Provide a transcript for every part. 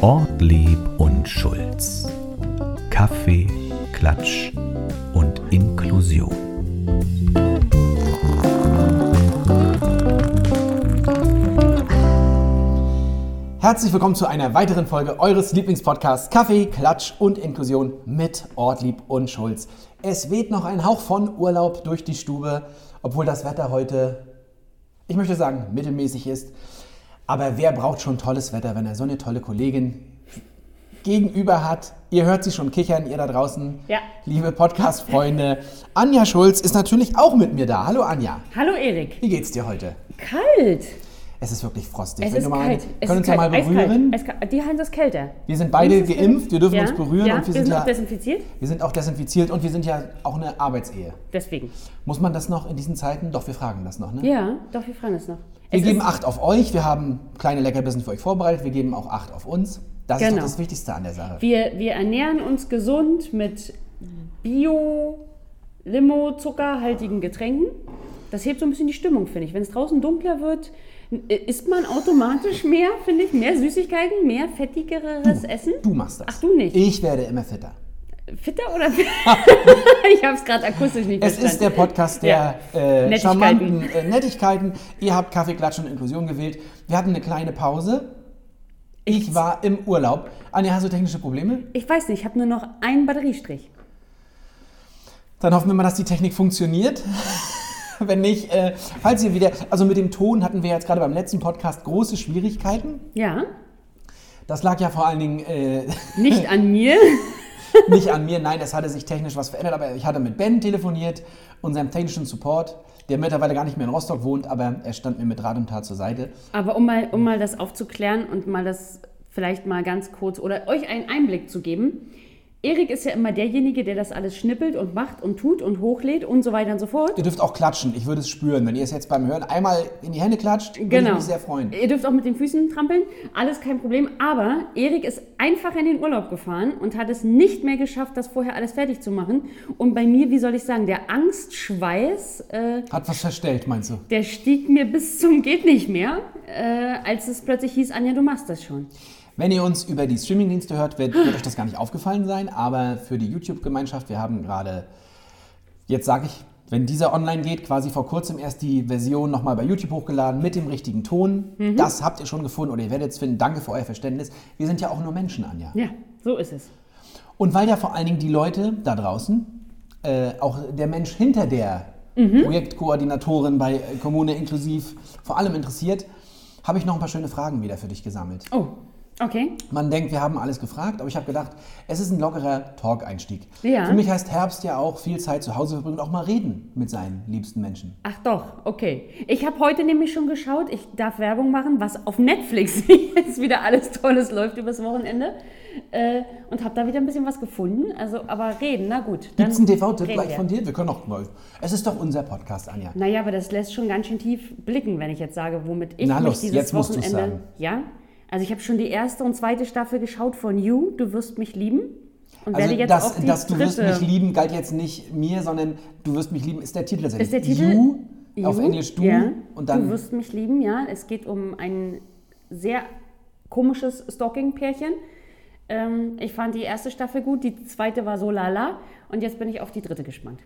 Ortlieb und Schulz. Kaffee, Klatsch und Inklusion. Herzlich willkommen zu einer weiteren Folge eures Lieblingspodcasts Kaffee, Klatsch und Inklusion mit Ortlieb und Schulz. Es weht noch ein Hauch von Urlaub durch die Stube, obwohl das Wetter heute, ich möchte sagen, mittelmäßig ist. Aber wer braucht schon tolles Wetter, wenn er so eine tolle Kollegin gegenüber hat? Ihr hört sie schon kichern, ihr da draußen, Ja. liebe Podcast-Freunde. Anja Schulz ist natürlich auch mit mir da. Hallo Anja, Hallo Erik. wie geht's dir heute? Kalt. Es ist wirklich frostig. Es Wenn ist mal, kalt. Es können ist uns ja kalt. mal berühren. Eiskalt. Die Hand ist kälter. Wir sind beide ist geimpft, wir dürfen ja. uns berühren ja, und wir sind, auch ja, desinfiziert. wir sind auch desinfiziert und wir sind ja auch eine Arbeitsehe. Deswegen. Muss man das noch in diesen Zeiten? Doch, wir fragen das noch, ne? Ja, doch, wir fragen es noch. Wir Es geben ist- Acht auf euch, wir haben kleine Leckerbissen für euch vorbereitet, wir geben auch Acht auf uns. Das ist Genau. doch das Wichtigste an der Sache. Wir, wir ernähren uns gesund mit Bio, Limo, zuckerhaltigen Getränken. Das hebt so ein bisschen die Stimmung, finde ich. Wenn es draußen dunkler wird, isst man automatisch mehr, finde ich, mehr Süßigkeiten, mehr fettigeres Essen. Du machst das. Ach, du nicht. Ich werde immer fitter. Fitter oder? ich habe es gerade akustisch nicht Es verstanden. ist der Podcast der Ja. äh, Nettigkeiten. charmanten äh, Nettigkeiten. Ihr habt Kaffee, Klatsch und Inklusion gewählt. Wir hatten eine kleine Pause. Ich war im Urlaub. Anja, hast du technische Probleme? Ich weiß nicht, ich habe nur noch einen Batteriestrich. Dann hoffen wir mal, dass die Technik funktioniert. Wenn nicht, äh, falls ihr wieder, also mit dem Ton hatten wir jetzt gerade beim letzten Podcast große Schwierigkeiten. Ja, Das lag ja vor allen Dingen äh, nicht an mir. nicht an mir, nein, es hatte sich technisch was verändert, aber ich hatte mit Ben telefoniert, unserem technischen Support, der mittlerweile gar nicht mehr in Rostock wohnt, aber er stand mir mit Rat und Tat zur Seite. Aber um mal, um mal das aufzuklären und mal das vielleicht mal ganz kurz oder euch einen Einblick zu geben. Erik ist ja immer derjenige, der das alles schnippelt und macht und tut und hochlädt und so weiter und so fort. Ihr dürft auch klatschen, ich würde es spüren, wenn ihr es jetzt beim Hören einmal in die Hände klatscht, würde ich Genau. mich sehr freuen. Ihr dürft auch mit den Füßen trampeln, alles kein Problem. Aber Erik ist einfach in den Urlaub gefahren und hat es nicht mehr geschafft, das vorher alles fertig zu machen. Und bei mir, wie soll ich sagen, der Angstschweiß, äh, Hat was verstellt, meinst du? der stieg mir bis zum geht nicht mehr, äh, als es plötzlich hieß, Anja, du machst das schon. Wenn ihr uns über die Streamingdienste hört, wird, wird euch das gar nicht aufgefallen sein, aber für die YouTube-Gemeinschaft, wir haben gerade, jetzt sage ich, wenn dieser online geht, quasi vor kurzem erst die Version nochmal bei YouTube hochgeladen mit dem richtigen Ton. Das habt ihr schon gefunden oder ihr werdet es finden. Danke für euer Verständnis. Wir sind ja auch nur Menschen, Anja. Ja, so ist es. Und weil ja vor allen Dingen die Leute da draußen, äh, auch der Mensch hinter der Projektkoordinatorin bei äh, Kommune inklusiv vor allem interessiert, habe ich noch ein paar schöne Fragen wieder für dich gesammelt. Oh, okay. Man denkt, wir haben alles gefragt, aber ich habe gedacht, es ist ein lockerer Talk-Einstieg. Ja. Für mich heißt Herbst ja auch viel Zeit zu Hause verbringen und auch mal reden mit seinen liebsten Menschen. Ach doch, okay. Ich habe heute nämlich schon geschaut, ich darf Werbung machen, was auf Netflix jetzt wieder alles Tolles läuft übers Wochenende. Äh, und habe da wieder ein bisschen was gefunden. Also, aber reden, na gut. Gibt es einen TV-Tipp gleich von dir? Wir können auch mal. Es ist doch unser Podcast, Anja. Naja, aber das lässt schon ganz schön tief blicken, wenn ich jetzt sage, womit ich Na mich los, dieses jetzt musst Wochenende. sagen. Ja? Also ich habe schon die erste und zweite Staffel geschaut von You, Du wirst mich lieben. Und Also, werde jetzt das, auch die das Du wirst dritte. mich lieben galt jetzt nicht mir, sondern Du wirst mich lieben ist der Titel tatsächlich. Ist der Titel? You, auf You, Englisch Du ja. und dann Du wirst mich lieben, ja. Es geht um ein sehr komisches Stalking-Pärchen. Ähm, ich fand die erste Staffel gut, die zweite war so lala und jetzt bin ich auf die dritte gespannt.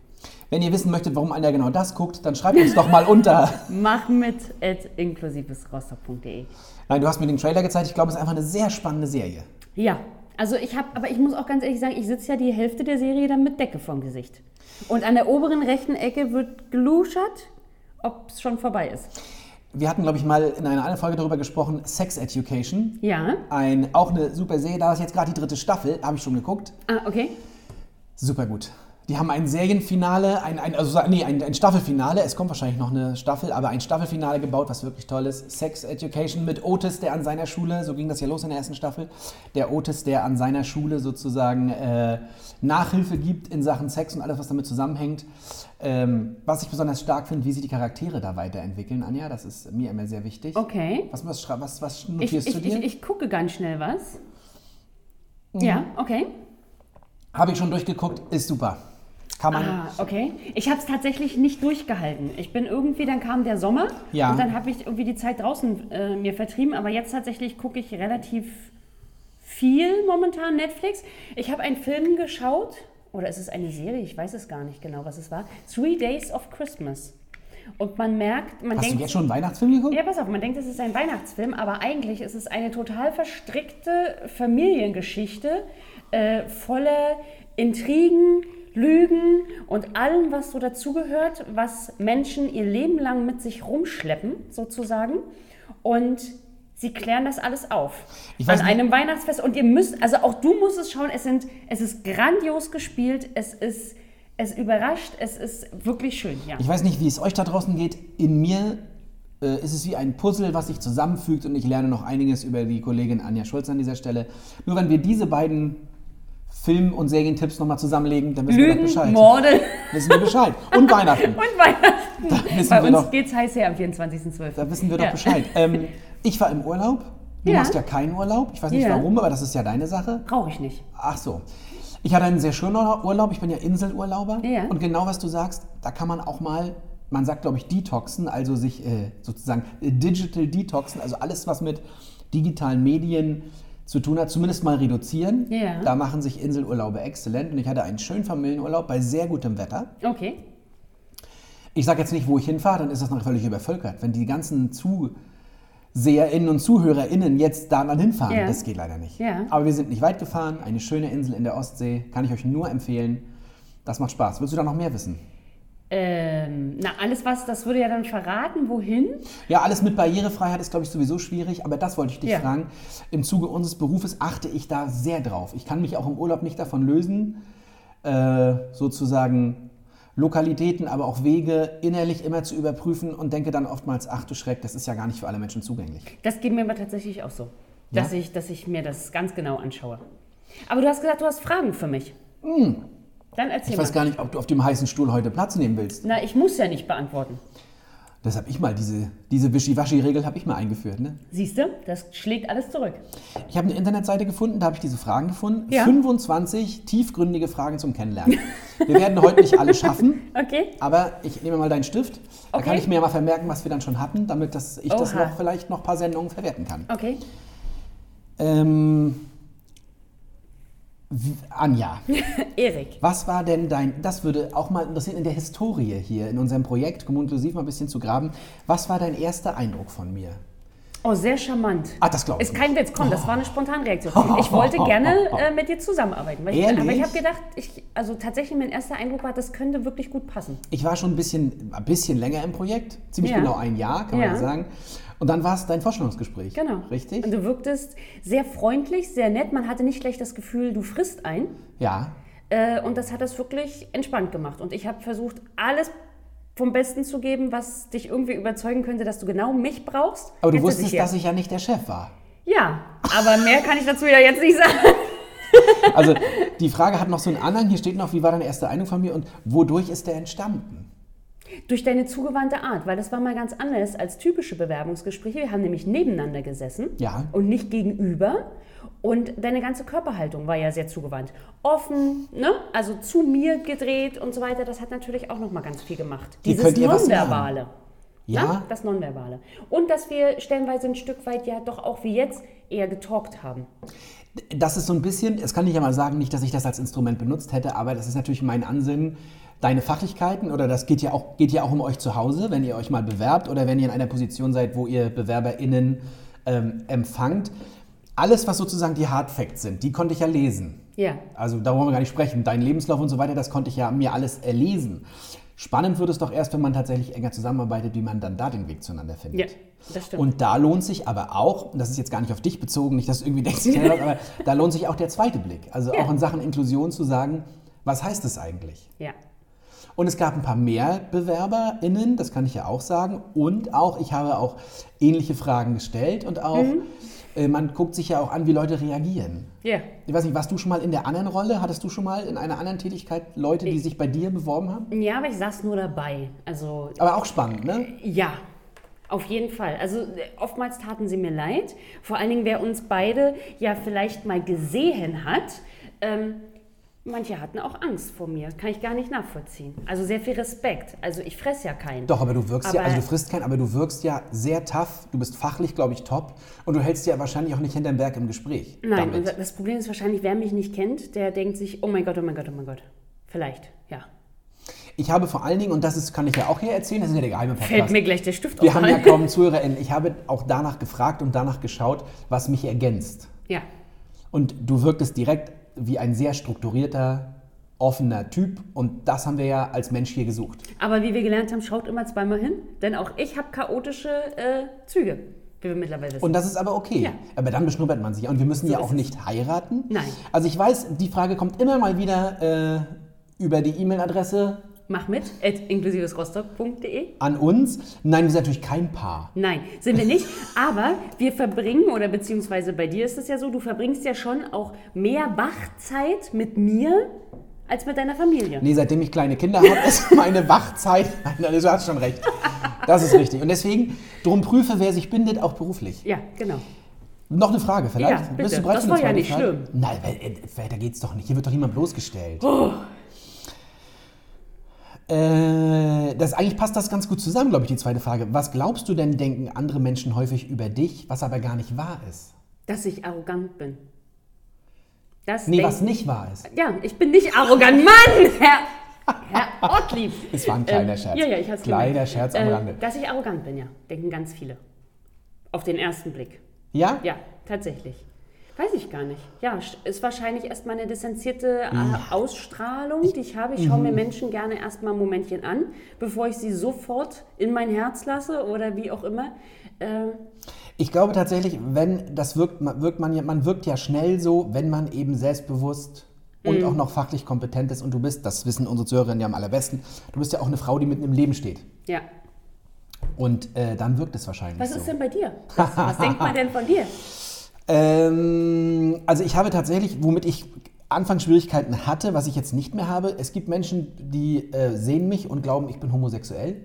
Wenn ihr wissen möchtet, warum Anja genau das guckt, dann schreibt uns doch mal unter. Mach mit at inklusivesrostock.de. Nein, du hast mir den Trailer gezeigt. Ich glaube, es ist einfach eine sehr spannende Serie. Ja, also ich habe, aber ich muss auch ganz ehrlich sagen, ich sitze ja die Hälfte der Serie dann mit Decke vorm Gesicht. Und an der oberen rechten Ecke wird geluschert, ob es schon vorbei ist. Wir hatten, glaube ich, mal in einer anderen Folge darüber gesprochen, Sex Education. Ja. Ein, auch eine super Serie. Da ist jetzt gerade die dritte Staffel, habe ich schon geguckt. Ah, okay. Super gut. Die haben ein Serienfinale, ein, ein, also nee, ein, ein Staffelfinale. Es kommt wahrscheinlich noch eine Staffel, aber ein Staffelfinale gebaut, was wirklich toll ist. Sex Education mit Otis, der an seiner Schule, so ging das ja los in der ersten Staffel, der Otis, der an seiner Schule sozusagen äh, Nachhilfe gibt in Sachen Sex und alles, was damit zusammenhängt. Ähm, was ich besonders stark finde, wie sich die Charaktere da weiterentwickeln, Anja, das ist mir immer sehr wichtig. Okay. Was, was, was, was Ich, notierst ich, du dir? ich, ich gucke ganz schnell was. Mhm. Ja, okay. Habe ich schon durchgeguckt, ist super. Kann man. Ah, okay. Ich habe es tatsächlich nicht durchgehalten. Ich bin irgendwie, dann kam der Sommer Ja. und dann habe ich irgendwie die Zeit draußen äh, mir vertrieben. Aber jetzt tatsächlich gucke ich relativ viel momentan Netflix. Ich habe einen Film geschaut, oder ist es eine Serie? Ich weiß es gar nicht genau, was es war. Three Days of Christmas. Und man merkt, man Hast du denkt, jetzt schon einen Weihnachtsfilm geguckt? ja, pass auf, man denkt, es ist ein Weihnachtsfilm, aber eigentlich ist es eine total verstrickte Familiengeschichte, äh, voller Intrigen, Lügen und allem, was so dazugehört, was Menschen ihr Leben lang mit sich rumschleppen, sozusagen. Und sie klären das alles auf. An einem Weihnachtsfest. Und ihr müsst, also auch du musst es schauen, es, sind, es ist grandios gespielt, es ist, es überrascht, es ist wirklich schön, ja. Ich weiß nicht, wie es euch da draußen geht. In mir äh, ist es wie ein Puzzle, was sich zusammenfügt und ich lerne noch einiges über die Kollegin Anja Schulz an dieser Stelle. Nur wenn wir diese beiden Film- und Serientipps nochmal zusammenlegen, dann wissen wir doch Lügen, Bescheid. Morde. Wissen wir Bescheid. Und Weihnachten. Und Weihnachten. wissen Bei wir uns doch- geht's heiß her am 24.12. Da wissen wir doch Ja. Bescheid. Ähm, ich war im Urlaub. Du Ja. machst ja keinen Urlaub. Ich weiß nicht Ja. warum, aber das ist ja deine Sache. Brauche ich nicht. Ach so. Ich hatte einen sehr schönen Urlaub. Ich bin ja Inselurlauber. Ja. Und genau was du sagst, da kann man auch mal, man sagt glaube ich detoxen, also sich äh, sozusagen äh, digital detoxen, also alles was mit digitalen Medien zu tun hat, zumindest mal reduzieren. Ja. Da machen sich Inselurlaube exzellent und ich hatte einen schönen Familienurlaub bei sehr gutem Wetter. Okay. Ich sage jetzt nicht, wo ich hinfahre, dann ist das noch völlig übervölkert. Wenn die ganzen ZuseherInnen und ZuhörerInnen jetzt da mal hinfahren, Ja. das geht leider nicht. Ja. Aber wir sind nicht weit gefahren, eine schöne Insel in der Ostsee, kann ich euch nur empfehlen. Das macht Spaß. Willst du da noch mehr wissen? Ähm, na, alles was, das würde ja dann verraten, wohin? Ja, alles mit Barrierefreiheit ist, glaube ich, sowieso schwierig, aber das wollte ich dich Ja. fragen. Im Zuge unseres Berufes achte ich da sehr drauf. Ich kann mich auch im Urlaub nicht davon lösen, äh, sozusagen Lokalitäten, aber auch Wege innerlich immer zu überprüfen und denke dann oftmals, ach du Schreck, das ist ja gar nicht für alle Menschen zugänglich. Das geht mir aber tatsächlich auch so. Dass, Ja? ich, dass ich mir das ganz genau anschaue. Aber du hast gesagt, du hast Fragen für mich. Dann erzähl. Ich mal. weiß gar nicht, ob du auf dem heißen Stuhl heute Platz nehmen willst. Na, ich muss ja nicht beantworten. Das habe ich mal, diese, diese Wischiwaschi-Regel habe ich mal eingeführt. Ne? Siehst du, das schlägt alles zurück. Ich habe eine Internetseite gefunden, da habe ich diese Fragen gefunden. Ja. 25 tiefgründige Fragen zum Kennenlernen. Wir werden heute nicht alle schaffen, Okay. aber ich nehme mal deinen Stift. Da Okay. kann ich mir mal vermerken, was wir dann schon hatten, damit das, ich das Oha. noch vielleicht noch ein paar Sendungen verwerten kann. Okay. Ähm, Anja, Erik. was war denn dein, das würde auch mal interessieren, in der Historie hier, in unserem Projekt, Kommuniklusiv mal ein bisschen zu graben, was war dein erster Eindruck von mir? Oh, sehr charmant. Ah, das glaube ich Ist kein Witz, komm, das war eine Spontanreaktion. Ich wollte gerne äh, mit dir zusammenarbeiten. Weil ich, Ehrlich? aber ich habe gedacht, ich, also tatsächlich mein erster Eindruck war, das könnte wirklich gut passen. Ich war schon ein bisschen, ein bisschen länger im Projekt, ziemlich Ja. genau ein Jahr, kann man Ja. ja sagen. Und dann war es dein Vorstellungsgespräch. Genau. Richtig? Und du wirktest sehr freundlich, sehr nett. Man hatte nicht gleich das Gefühl, du frisst ein. Ja. Äh, und das hat das wirklich entspannt gemacht. Und ich habe versucht, alles vom Besten zu geben, was dich irgendwie überzeugen könnte, dass du genau mich brauchst. Aber du wusstest, ich dass ich ja nicht der Chef war. Ja, aber mehr kann ich dazu ja jetzt nicht sagen. Also die Frage hat noch so einen Anhang. Hier steht noch, wie war deine erste Eindruck von mir und wodurch ist der entstanden? Durch deine zugewandte Art, weil das war mal ganz anders als typische Bewerbungsgespräche. Wir haben nämlich nebeneinander gesessen Ja. und nicht gegenüber. Und deine ganze Körperhaltung war ja sehr zugewandt. Offen, ne? also zu mir gedreht und so weiter. Das hat natürlich auch noch mal ganz viel gemacht. Hier Dieses. Nonverbale. Ja? Ne? Das Nonverbale. Und dass wir stellenweise ein Stück weit ja doch auch wie jetzt eher getalkt haben. Das ist so ein bisschen, das kann ich ja mal sagen, nicht, dass ich das als Instrument benutzt hätte, aber das ist natürlich mein Ansinnen, deine Fachlichkeiten oder das geht ja auch, geht ja auch um euch zu Hause, wenn ihr euch mal bewerbt oder wenn ihr in einer Position seid, wo ihr BewerberInnen ähm, empfangt. Alles, was sozusagen die Hard Facts sind, die konnte ich ja lesen. Ja. Also da wollen wir gar nicht sprechen. Dein Lebenslauf und so weiter, das konnte ich ja mir alles erlesen. Spannend wird es doch erst, wenn man tatsächlich enger zusammenarbeitet, wie man dann da den Weg zueinander findet. Ja, das stimmt. Und da lohnt sich aber auch, und das ist jetzt gar nicht auf dich bezogen, nicht, dass du irgendwie denkst, aber da lohnt sich auch der zweite Blick. Also Ja. auch in Sachen Inklusion zu sagen, was heißt es eigentlich? ja. Und es gab ein paar mehr BewerberInnen, das kann ich ja auch sagen. Und auch, ich habe auch ähnliche Fragen gestellt und auch, Mhm. äh, man guckt sich ja auch an, wie Leute reagieren. Ja. Ich weiß nicht, warst du schon mal in der anderen Rolle? Hattest du schon mal in einer anderen Tätigkeit Leute, die sich bei dir beworben haben? Ja, aber ich saß nur dabei. Also Aber auch spannend, ne? Ja, auf jeden Fall. Also äh, oftmals taten sie mir leid. Vor allen Dingen, wer uns beide ja vielleicht mal gesehen hat, ähm, Manche hatten auch Angst vor mir. Kann ich gar nicht nachvollziehen. Also sehr viel Respekt. Also ich fresse ja keinen. Doch, aber du wirkst ja, Aber- also du frisst keinen, aber du wirkst ja sehr tough. Du bist fachlich, glaube ich, top. Und du hältst ja wahrscheinlich auch nicht hinterm Berg im Gespräch. Nein, damit. das Problem ist wahrscheinlich, wer mich nicht kennt, der denkt sich, oh mein Gott, oh mein Gott, oh mein Gott. Vielleicht, ja. Ich habe vor allen Dingen, und das ist, kann ich ja auch hier erzählen, das ist ja der geheime Podcast. Fällt mir gleich der Stift Wir auf. haben ja kaum ZuhörerInnen. Ich habe auch danach gefragt und danach geschaut, was mich ergänzt. Ja, Und du wirktest direkt wie ein sehr strukturierter, offener Typ. Und das haben wir ja als Mensch hier gesucht. aber wie wir gelernt haben, schaut immer zweimal hin, denn auch ich habe chaotische äh, Züge, wie wir mittlerweile wissen. Und das ist aber okay. Ja. Aber dann beschnuppert man sich. Und wir müssen So ja auch nicht heiraten. Nein. Also ich weiß, die Frage kommt immer mal wieder äh, über die E-Mail-Adresse Mach mit, at inklusivesrostock.de. an uns. Nein, wir sind natürlich kein Paar. Nein, sind wir nicht. Aber wir verbringen, oder beziehungsweise bei dir ist es ja so, du verbringst ja schon auch mehr Wachzeit mit mir als mit deiner Familie. Nee, seitdem ich kleine Kinder habe, ist meine Wachzeit. Nein, du hast schon recht. Das ist richtig. Und deswegen, drum prüfe, wer sich bindet, auch beruflich. Ja, genau. Noch eine Frage vielleicht? Ja, bitte. Bist du bereit Das war ja nicht Frage? schlimm. Nein, weil, äh, weiter geht's doch nicht. Hier wird doch niemand bloßgestellt. Oh. Äh, das, eigentlich passt das ganz gut zusammen, glaube ich, die zweite Frage. Was glaubst du denn, denken andere Menschen häufig über dich, was aber gar nicht wahr ist? Dass ich arrogant bin. Das Nee, was nicht wahr ist. Ja, ich bin nicht arrogant, Mann! Herr, Herr Ortlieb. Es war ein kleiner Scherz. Ja, ja, ich hab's Kleiner gemerkt. Scherz am Äh, Rande. Dass ich arrogant bin, ja. Denken ganz viele. Auf den ersten Blick. Ja? Ja, tatsächlich. Weiß ich gar nicht. Ja, ist wahrscheinlich erstmal eine distanzierte äh, Ausstrahlung, die ich habe. Ich schaue Mhm. mir Menschen gerne erstmal ein Momentchen an, bevor ich sie sofort in mein Herz lasse oder wie auch immer. Äh, Ich glaube tatsächlich, wenn das wirkt, man- wirkt man ja, man wirkt ja schnell so, wenn man eben selbstbewusst und Mhm. auch noch fachlich kompetent ist und du bist, das wissen unsere Zuhörerinnen ja am allerbesten, du bist ja auch eine Frau, die mitten im Leben steht. ja. Und äh, dann wirkt es wahrscheinlich Was so. ist denn bei dir? Was, was denkt man denn von dir? Ähm, also ich habe tatsächlich, womit ich Anfangsschwierigkeiten hatte, was ich jetzt nicht mehr habe, es gibt Menschen, die äh, sehen mich und glauben, ich bin homosexuell.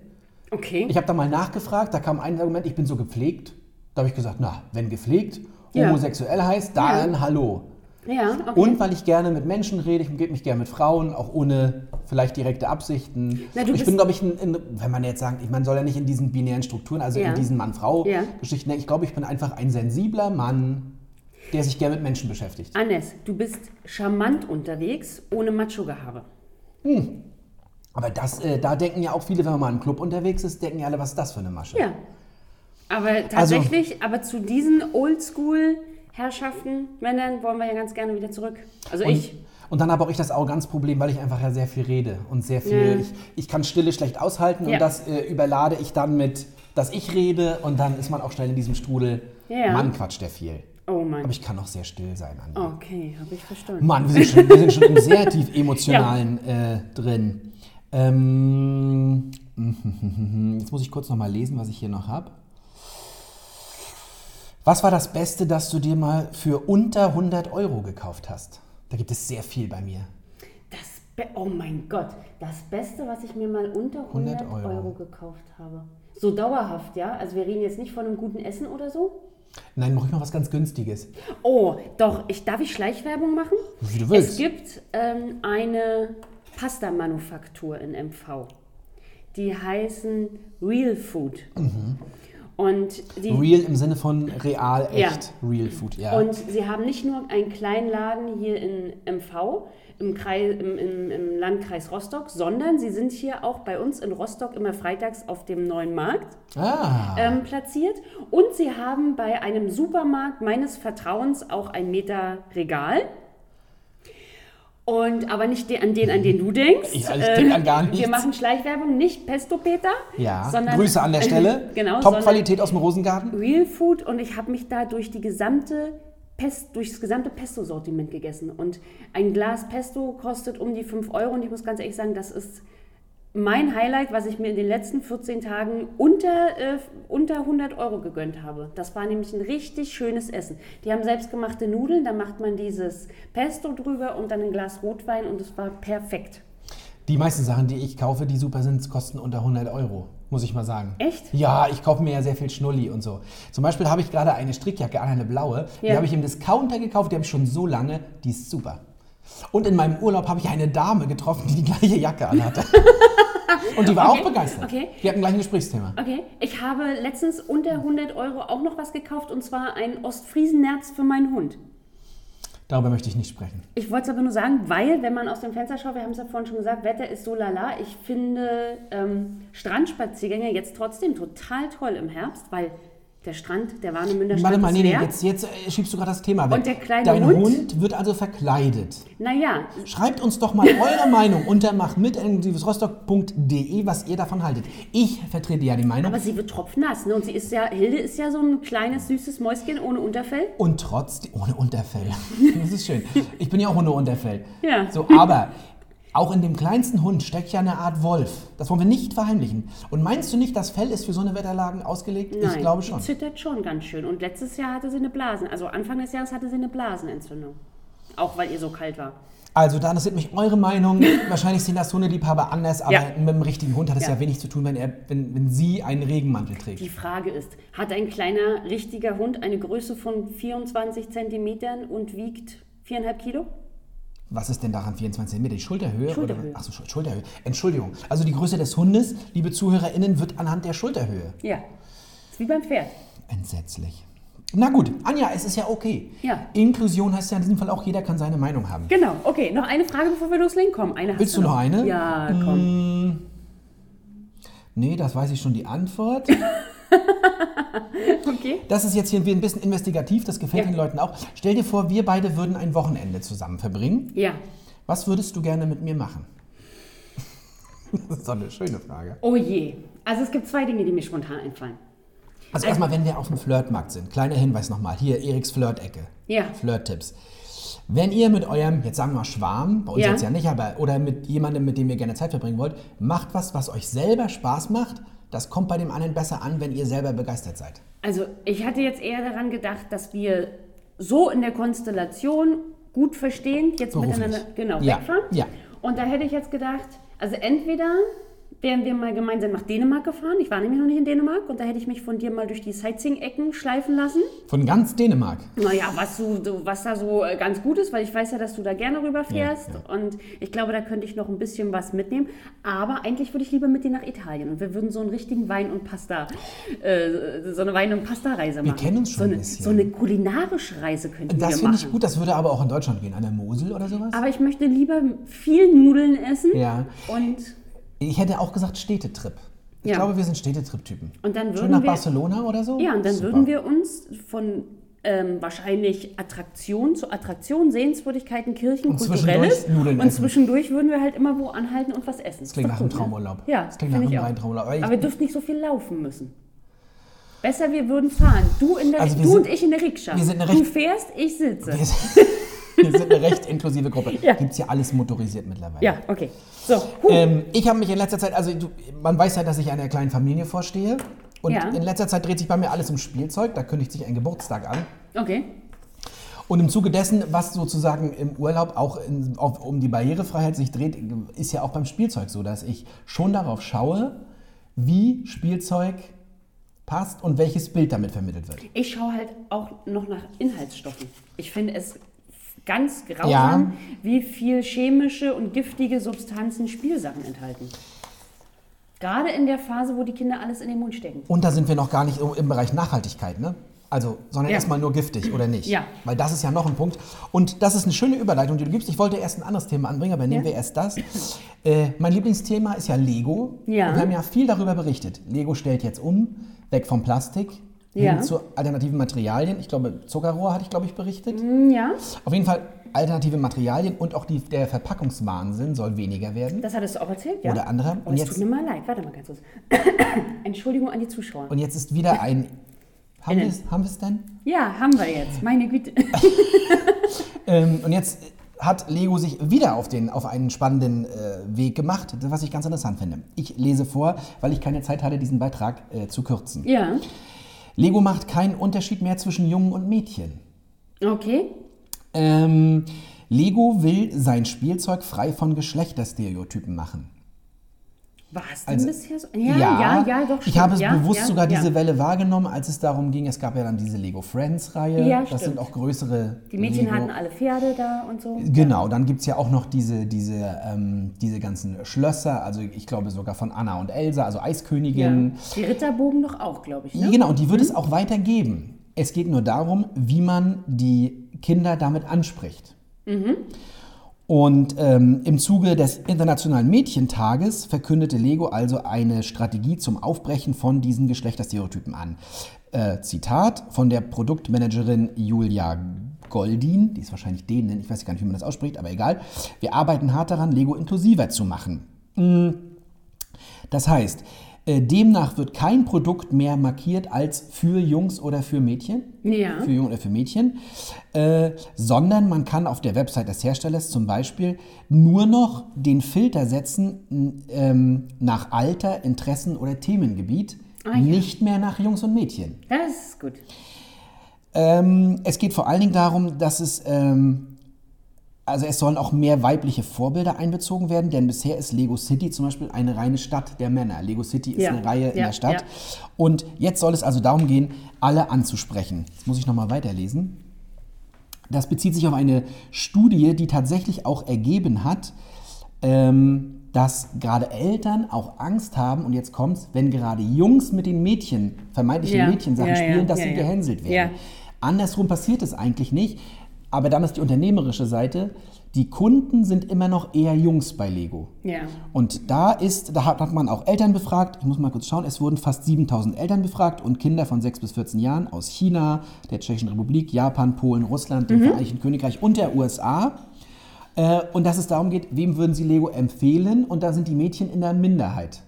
Okay. Ich habe da mal nachgefragt, da kam ein Argument, ich bin so gepflegt. Da habe ich gesagt, na, wenn gepflegt Ja. homosexuell heißt, dann hallo. Ja, okay. Und weil ich gerne mit Menschen rede, ich umgebe mich gerne mit Frauen, auch ohne vielleicht direkte Absichten. Na, ich bin, glaube ich, in, in, wenn man jetzt sagt, ich, man soll ja nicht in diesen binären Strukturen, also Ja. in diesen Ja. Mann-Frau-Geschichten, ich glaube, ich bin einfach ein sensibler Mann, der sich gerne mit Menschen beschäftigt. Annes, du bist charmant unterwegs, ohne Macho-Gehabe. Aber das, äh, da denken ja auch viele, wenn man mal im Club unterwegs ist, denken ja alle, was ist das für eine Masche? Ja. Aber tatsächlich, aber zu diesen Oldschool-Herrschaften, Männern, wollen wir ja ganz gerne wieder zurück. Also Und, ich. und dann habe auch ich das Arroganzproblem, weil ich einfach ja sehr viel rede und sehr viel, Ja. ich, ich kann Stille schlecht aushalten Ja. und das äh, überlade ich dann mit, dass ich rede und dann ist man auch schnell in diesem Strudel. Ja. Mann, quatscht der viel. Oh Mann. Aber ich kann auch sehr still sein, Andi. Okay, habe ich verstanden. Mann, wir sind schon, wir sind schon im sehr tief emotionalen äh, drin. Ähm, jetzt muss ich kurz noch mal lesen, was ich hier noch habe. Was war das Beste, das du dir mal für unter 100 Euro gekauft hast? Da gibt es sehr viel bei mir. Das Be oh mein Gott, das Beste, was ich mir mal unter 100, 100 Euro. Euro. gekauft habe. So dauerhaft, ja? Also wir reden jetzt nicht von einem guten Essen oder so. Nein, mach ich mal was ganz Günstiges. Oh, doch, ich, darf ich Schleichwerbung machen? Wie du willst. Es gibt ähm, eine Pasta-Manufaktur in MV. Die heißen Real Food. Und die, Real im Sinne von real, Ja. echt. Real Food, ja. Und sie haben nicht nur einen kleinen Laden hier in MV, im, Kreis, im, im, im Landkreis Rostock, sondern sie sind hier auch bei uns in Rostock immer freitags auf dem neuen Markt ah, ähm, platziert. Und sie haben bei einem Supermarkt meines Vertrauens auch ein Meter Regal. Und aber nicht den, an den, an den du denkst. Ich- ich denk an gar nichts. Wir machen Schleichwerbung, nicht Pesto Peter. ja. sondern, Grüße an der Stelle. genau, Top-Qualität aus dem Rosengarten. Real Food und ich habe mich da durch die gesamte Pest, durch das gesamte Pesto-Sortiment gegessen. Und ein Glas Pesto kostet um die 5 Euro und ich muss ganz ehrlich sagen, das ist mein Highlight, was ich mir in den letzten 14 Tagen unter, äh, unter 100 Euro gegönnt habe. Das war nämlich ein richtig schönes Essen. Die haben selbstgemachte Nudeln, da macht man dieses Pesto drüber und dann ein Glas Rotwein und es war perfekt. Die meisten Sachen, die ich kaufe, die super sind, kosten unter 100 Euro, muss ich mal sagen. Echt? Ja, ich kaufe mir ja sehr viel Schnulli und so. Zum Beispiel habe ich gerade eine Strickjacke an, eine blaue. Die Ja. habe ich im Discounter gekauft, die habe ich schon so lange, die ist super. Und in meinem Urlaub habe ich eine Dame getroffen, die die gleiche Jacke anhatte. Und die war Okay, auch begeistert. okay. Wir hatten gleich ein Gesprächsthema. Okay, ich habe letztens unter 100 Euro auch noch was gekauft und zwar ein Ostfriesennerz für meinen Hund. Darüber möchte ich nicht sprechen. Ich wollte es aber nur sagen, weil, wenn man aus dem Fenster schaut, wir haben es ja vorhin schon gesagt, Wetter ist so lala. Ich finde ähm, Strandspaziergänge jetzt trotzdem total toll im Herbst, weil der Strand, der Warnemünder Strand Warte mal, nee, nee, jetzt, jetzt äh, schiebst du gerade das Thema weg. Und der kleine Dein Hund? Hund wird also verkleidet. Naja, Schreibt uns doch mal eure Meinung unter machtmit.rostock.de, was ihr davon haltet. Ich vertrete ja die Meinung. aber sie wird tropfnass. Ne? Und sie ist ja, Hilde ist ja so ein kleines, süßes Mäuschen ohne Unterfell. Und trotzdem, ohne Unterfell. Das ist schön. Ich bin ja auch ohne Unterfell. Ja. So, aber auch in dem kleinsten Hund steckt ja eine Art Wolf. Das wollen wir nicht verheimlichen. Und meinst du nicht, das Fell ist für so eine Wetterlagen ausgelegt? Nein, ich glaube schon. Die zittert schon ganz schön. Und letztes Jahr hatte sie eine Blasen, also Anfang des Jahres hatte sie eine Blasenentzündung. Auch weil ihr so kalt war. Also, da interessiert mich eure Meinung. Wahrscheinlich sehen das Hundeliebhaber anders, aber Ja. mit dem richtigen Hund hat es ja. Ja. wenig zu tun, wenn, er, wenn, wenn sie einen Regenmantel trägt. Die Frage ist, hat ein kleiner, richtiger Hund eine Größe von 24 Zentimetern und wiegt 4,5 Kilo? Was ist denn daran 24 cm? Die Schulterhöhe? Schulterhöhe. Oder? Achso, Schul- Schulterhöhe. Entschuldigung. Also die Größe des Hundes, liebe ZuhörerInnen, wird anhand der Schulterhöhe. Ja. Ist wie beim Pferd. Entsetzlich. Na gut, Anja, es ist ja okay. Ja. Inklusion heißt ja in diesem Fall auch, jeder kann seine Meinung haben. Genau, okay. Noch eine Frage, bevor wir loslegen. Komm, eine hast Willst du noch eine? Ja, komm. Nee, das weiß ich schon die Antwort. Okay. Das ist jetzt hier ein bisschen investigativ, das gefällt Ja. den Leuten auch. Stell dir vor, wir beide würden ein Wochenende zusammen verbringen. Ja. Was würdest du gerne mit mir machen? Das ist doch eine schöne Frage. Oh je. Also es gibt zwei Dinge, die mir spontan einfallen. Also erstmal, wenn wir auf dem Flirtmarkt sind, kleiner Hinweis nochmal, hier Eriks Flirtecke. Ja. Flirt-Tipps. Wenn ihr mit eurem, jetzt sagen wir mal Schwarm, bei uns Ja. jetzt ja nicht, aber oder mit jemandem, mit dem ihr gerne Zeit verbringen wollt, macht was, was euch selber Spaß macht. Das kommt bei dem anderen besser an, wenn ihr selber begeistert seid. Also ich hatte jetzt eher daran gedacht, dass wir so in der Konstellation gut verstehen, jetzt Beruflich. miteinander genau Ja, wegfahren. ja. Und da hätte ich jetzt gedacht, also entweder wären wir mal gemeinsam nach Dänemark gefahren. Ich war nämlich noch nicht in Dänemark und da hätte ich mich von dir mal durch die Sightseeing-Ecken schleifen lassen. Von ganz Dänemark. Naja, was, du, du, was da so äh, ganz gut ist, weil ich weiß ja, dass du da gerne rüberfährst Ja, und ich glaube, da könnte ich noch ein bisschen was mitnehmen. Aber eigentlich würde ich lieber mit dir nach Italien und wir würden so einen richtigen Wein- und Pasta, äh, so eine Wein- und Pasta-Reise machen. kennen uns schon so ein eine, bisschen. So eine kulinarische Reise könnten Das wir finde machen. ich gut, das würde aber auch in Deutschland gehen. An der Mosel oder sowas? Aber ich möchte lieber viel Nudeln essen Ja. und Ich hätte auch gesagt Städtetrip. Ich Ja. glaube, wir sind Städtetrip-Typen. Und dann Schön würden nach wir- Barcelona oder so? Ja, und dann Super. würden wir uns von ähm, wahrscheinlich Attraktion zu Attraktion, Sehenswürdigkeiten, Kirchen, Und Kulturelles. zwischendurch und zwischendurch würden wir halt immer wo anhalten und was essen. Das klingt nach einem Traumurlaub. Ja, Das klingt nach einem reinen Traumurlaub. Aber Aber wir dürften nicht so viel laufen müssen. Besser, wir würden fahren. Du, in der, Also du sind- und ich in der Rikscha. wir sind eine du recht- fährst, ich sitze. Wir sind, eine recht inklusive Gruppe. Ja. Gibt es ja alles motorisiert mittlerweile. Ja, okay. So, huh. Ähm, ich habe mich in letzter Zeit, also du, man weiß ja, dass ich einer kleinen Familie vorstehe. Und Ja. in letzter Zeit dreht sich bei mir alles um Spielzeug. Da kündigt sich ein Geburtstag an. okay. Und im Zuge dessen, was sozusagen im Urlaub auch in, auf, um die Barrierefreiheit sich dreht, ist ja auch beim Spielzeug so, dass ich schon darauf schaue, wie Spielzeug passt und welches Bild damit vermittelt wird. Ich schaue halt auch noch nach Inhaltsstoffen. Ich finde es ganz grausam, Ja. wie viel chemische und giftige Substanzen Spielsachen enthalten. Gerade in der Phase, wo die Kinder alles in den Mund stecken. Und da sind wir noch gar nicht im Bereich Nachhaltigkeit, ne? Also, sondern Ja. erstmal nur giftig oder nicht. Ja. Weil das ist ja noch ein Punkt. Und das ist eine schöne Überleitung, die du gibst. Ich wollte erst ein anderes Thema anbringen, aber nehmen Ja. wir erst das. Äh, mein Lieblingsthema ist ja Lego. Ja. Und wir haben ja viel darüber berichtet. Lego stellt jetzt um, weg vom Plastik, Ja. hin zu alternativen Materialien. Ich glaube, Zuckerrohr hatte ich, glaube ich, berichtet. Hm, Ja, Auf jeden Fall alternative Materialien und auch die, der Verpackungswahnsinn soll weniger werden. das hattest du auch erzählt, ja. Oder andere. Und, Und es jetzt- tut mir mal leid. Warte mal ganz kurz. Entschuldigung an die Zuschauer. Und jetzt ist wieder ein... Haben wir es haben wir es denn? ja, haben wir jetzt. Meine Güte. Ähm, und jetzt hat Lego sich wieder auf, den, auf einen spannenden äh, Weg gemacht, was ich ganz interessant finde. Ich lese vor, weil ich keine Zeit hatte, diesen Beitrag äh, zu kürzen. ja, Lego macht keinen Unterschied mehr zwischen Jungen und Mädchen. okay. Ähm, Lego will sein Spielzeug frei von Geschlechterstereotypen machen. War es denn Also- bisher so? Ja, ja, ja, doch. Ich stimmt. habe es ja, bewusst ja, sogar ja. diese Welle wahrgenommen, als es darum ging, es gab ja dann diese Lego Friends-Reihe. Ja, das stimmt. sind auch größere. Die Mädchen Lego hatten alle Pferde da und so. Genau, dann gibt es ja auch noch diese, diese, ähm, diese ganzen Schlösser, also ich glaube sogar von Anna und Elsa, also Ja. Eiskönigin. Die Ritterbogen doch auch, glaube ich. Ne? Genau, und die wird es auch weitergeben. Es geht nur darum, wie man die Kinder damit anspricht. Und ähm, im Zuge des Internationalen Mädchentages verkündete Lego also eine Strategie zum Aufbrechen von diesen Geschlechterstereotypen an. Äh, Zitat von der Produktmanagerin Julia Goldin, die ist wahrscheinlich Dänin, ich weiß gar nicht, wie man das ausspricht, aber egal. Wir arbeiten hart daran, Lego inklusiver zu machen. Das heißt, demnach wird kein Produkt mehr markiert als für Jungs oder für Mädchen. Ja. Für Jungen oder für Mädchen. Äh, sondern man kann auf der Website des Herstellers zum Beispiel nur noch den Filter setzen ähm, nach Alter, Interessen oder Themengebiet. Ah, ja. Nicht mehr nach Jungs und Mädchen. Das ist gut. Ähm, es geht vor allen Dingen darum, dass es, ähm, also es sollen auch mehr weibliche Vorbilder einbezogen werden, denn bisher ist Lego City zum Beispiel eine reine Stadt der Männer. Lego City ist Ja, eine Reihe in ja, der Stadt. ja. Und jetzt soll es also darum gehen, alle anzusprechen. Jetzt muss ich nochmal weiterlesen. Das bezieht sich auf eine Studie, die tatsächlich auch ergeben hat, ähm, dass gerade Eltern auch Angst haben, und jetzt kommt's, wenn gerade Jungs mit den Mädchen, vermeintlichen Ja, Mädchensachen spielen, dass sie gehänselt werden. Andersrum passiert es eigentlich nicht. Aber dann ist die unternehmerische Seite, die Kunden sind immer noch eher Jungs bei Lego. Ja. Und da ist, da hat, hat man auch Eltern befragt. Ich muss mal kurz schauen. Es wurden fast 7000 Eltern befragt und Kinder von 6 bis 14 Jahren aus China, der Tschechischen Republik, Japan, Polen, Russland, dem Vereinigten Königreich und der USA. Äh, und dass es darum geht, wem würden sie Lego empfehlen? Und da sind die Mädchen in der Minderheit.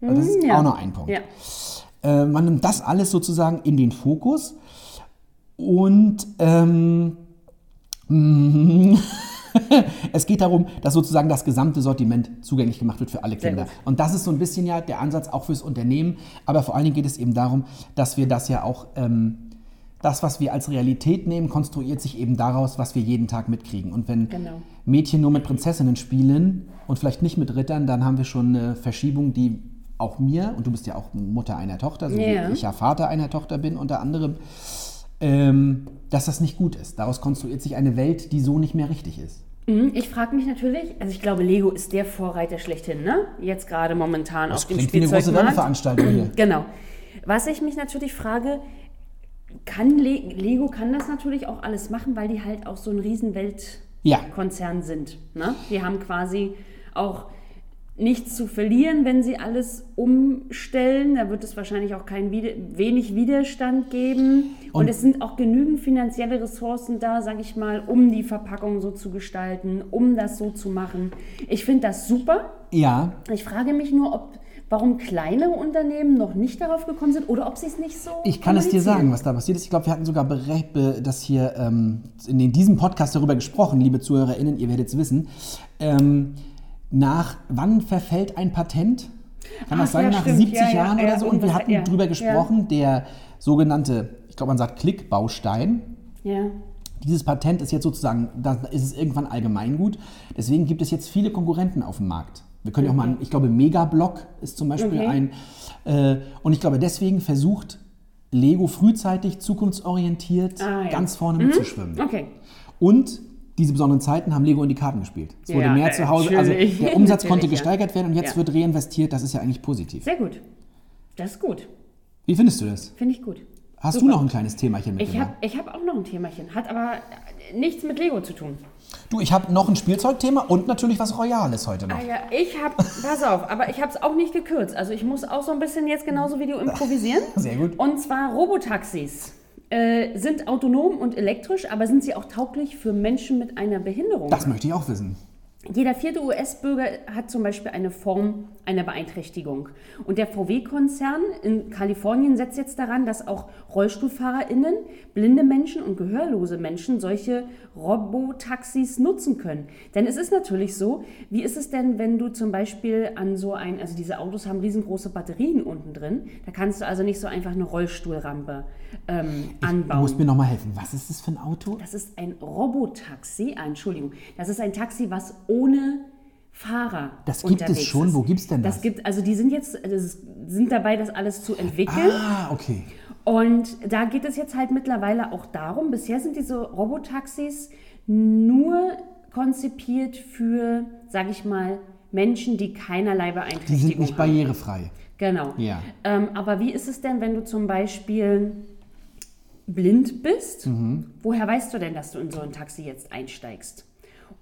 Also das ist ja. auch noch ein Punkt. Ja. Äh, man nimmt das alles sozusagen in den Fokus und ähm, es geht darum, dass sozusagen das gesamte Sortiment zugänglich gemacht wird für alle Kinder. Und das ist so ein bisschen ja der Ansatz auch fürs Unternehmen. Aber vor allen Dingen geht es eben darum, dass wir das ja auch, ähm, das, was wir als Realität nehmen, konstruiert sich eben daraus, was wir jeden Tag mitkriegen. Und wenn Genau. Mädchen nur mit Prinzessinnen spielen und vielleicht nicht mit Rittern, dann haben wir schon eine Verschiebung, die auch mir, und du bist ja auch Mutter einer Tochter, so Ja. wie ich ja Vater einer Tochter bin unter anderem, ähm, dass das nicht gut ist. Daraus konstruiert sich eine Welt, die so nicht mehr richtig ist. Mhm, Ich frage mich natürlich, also ich glaube, Lego ist der Vorreiter schlechthin, ne? Jetzt gerade momentan Das auf dem klingt wie eine große Spielzeugmarkt. Werbeveranstaltung hier. Genau. Was ich mich natürlich frage, kann Le Lego kann das natürlich auch alles machen, weil die halt auch so ein riesen Ja. Sind. Ne? Die haben quasi auch nichts zu verlieren, wenn sie alles umstellen. Da wird es wahrscheinlich auch kein wenig Widerstand geben. Und, Und- es sind auch genügend finanzielle Ressourcen da, sage ich mal, um die Verpackung so zu gestalten, um das so zu machen. Ich finde das super. Ja, Ich frage mich nur, ob, warum kleinere Unternehmen noch nicht darauf gekommen sind oder ob sie es nicht so. ich kann es dir sagen, was da passiert ist. Ich glaube, wir hatten sogar das hier ähm, in diesem Podcast darüber gesprochen, liebe ZuhörerInnen, ihr werdet es wissen. Ähm, nach wann verfällt ein Patent? Kann das Ach, sein, ja, nach stimmt. 70 Ja, ja, Jahren ja, oder so? Und wir hatten drüber gesprochen, der sogenannte, ich glaube, man sagt Klickbaustein. Ja. Dieses Patent ist jetzt sozusagen, da ist es irgendwann allgemeingut. Deswegen gibt es jetzt viele Konkurrenten auf dem Markt. Wir können ja auch mal, ich glaube, Megablock ist zum Beispiel Okay. ein. Äh, und ich glaube, deswegen versucht Lego frühzeitig, zukunftsorientiert, Ah, ganz vorne mitzuschwimmen. Okay. Und diese besonderen Zeiten haben Lego in die Karten gespielt. Es wurde Ja, mehr äh, zu Hause, also der Umsatz konnte gesteigert werden und jetzt Ja. wird reinvestiert. Das ist ja eigentlich positiv. Sehr gut. Das ist gut. Wie findest du das? Finde ich gut. Hast Super. du noch ein kleines Themachen Ich mitgebracht? habe ich hab auch noch ein Themachen, hat aber nichts mit Lego zu tun. Du, ich habe noch ein Spielzeugthema und natürlich was Royales heute noch. Ah ja, ich habe, pass auf, aber ich habe es auch nicht gekürzt. Also ich muss auch so ein bisschen jetzt genauso wie du improvisieren. Sehr gut. Und zwar Robotaxis. Äh, sind autonom und elektrisch, aber sind sie auch tauglich für Menschen mit einer Behinderung? Das möchte ich auch wissen. Jeder vierte US-Bürger hat zum Beispiel eine Form einer Beeinträchtigung. Und der VW-Konzern in Kalifornien setzt jetzt daran, dass auch RollstuhlfahrerInnen, blinde Menschen und gehörlose Menschen solche Robotaxis nutzen können. Denn es ist natürlich so, wie ist es denn, wenn du zum Beispiel an so ein, also diese Autos haben riesengroße Batterien unten drin, da kannst du also nicht so einfach eine Rollstuhlrampe ähm, Du anbauen. musst mir noch mal helfen. Was ist das für ein Auto? Das ist ein Robotaxi, ah, Entschuldigung, das ist ein Taxi, was ohne Fahrer. Das gibt es schon? ist. Wo gibt's denn das? Das gibt, also die sind jetzt, das ist, sind dabei, das alles zu entwickeln. Ah, okay. Und da geht es jetzt halt mittlerweile auch darum, bisher sind diese Robotaxis nur konzipiert für, sage ich mal, Menschen, die keinerlei Die Beeinträchtigung sind nicht haben. barrierefrei. Genau. Ja. Ähm, aber wie ist es denn, wenn du zum Beispiel blind bist? Mhm. Woher weißt du denn, dass du in so ein Taxi jetzt einsteigst?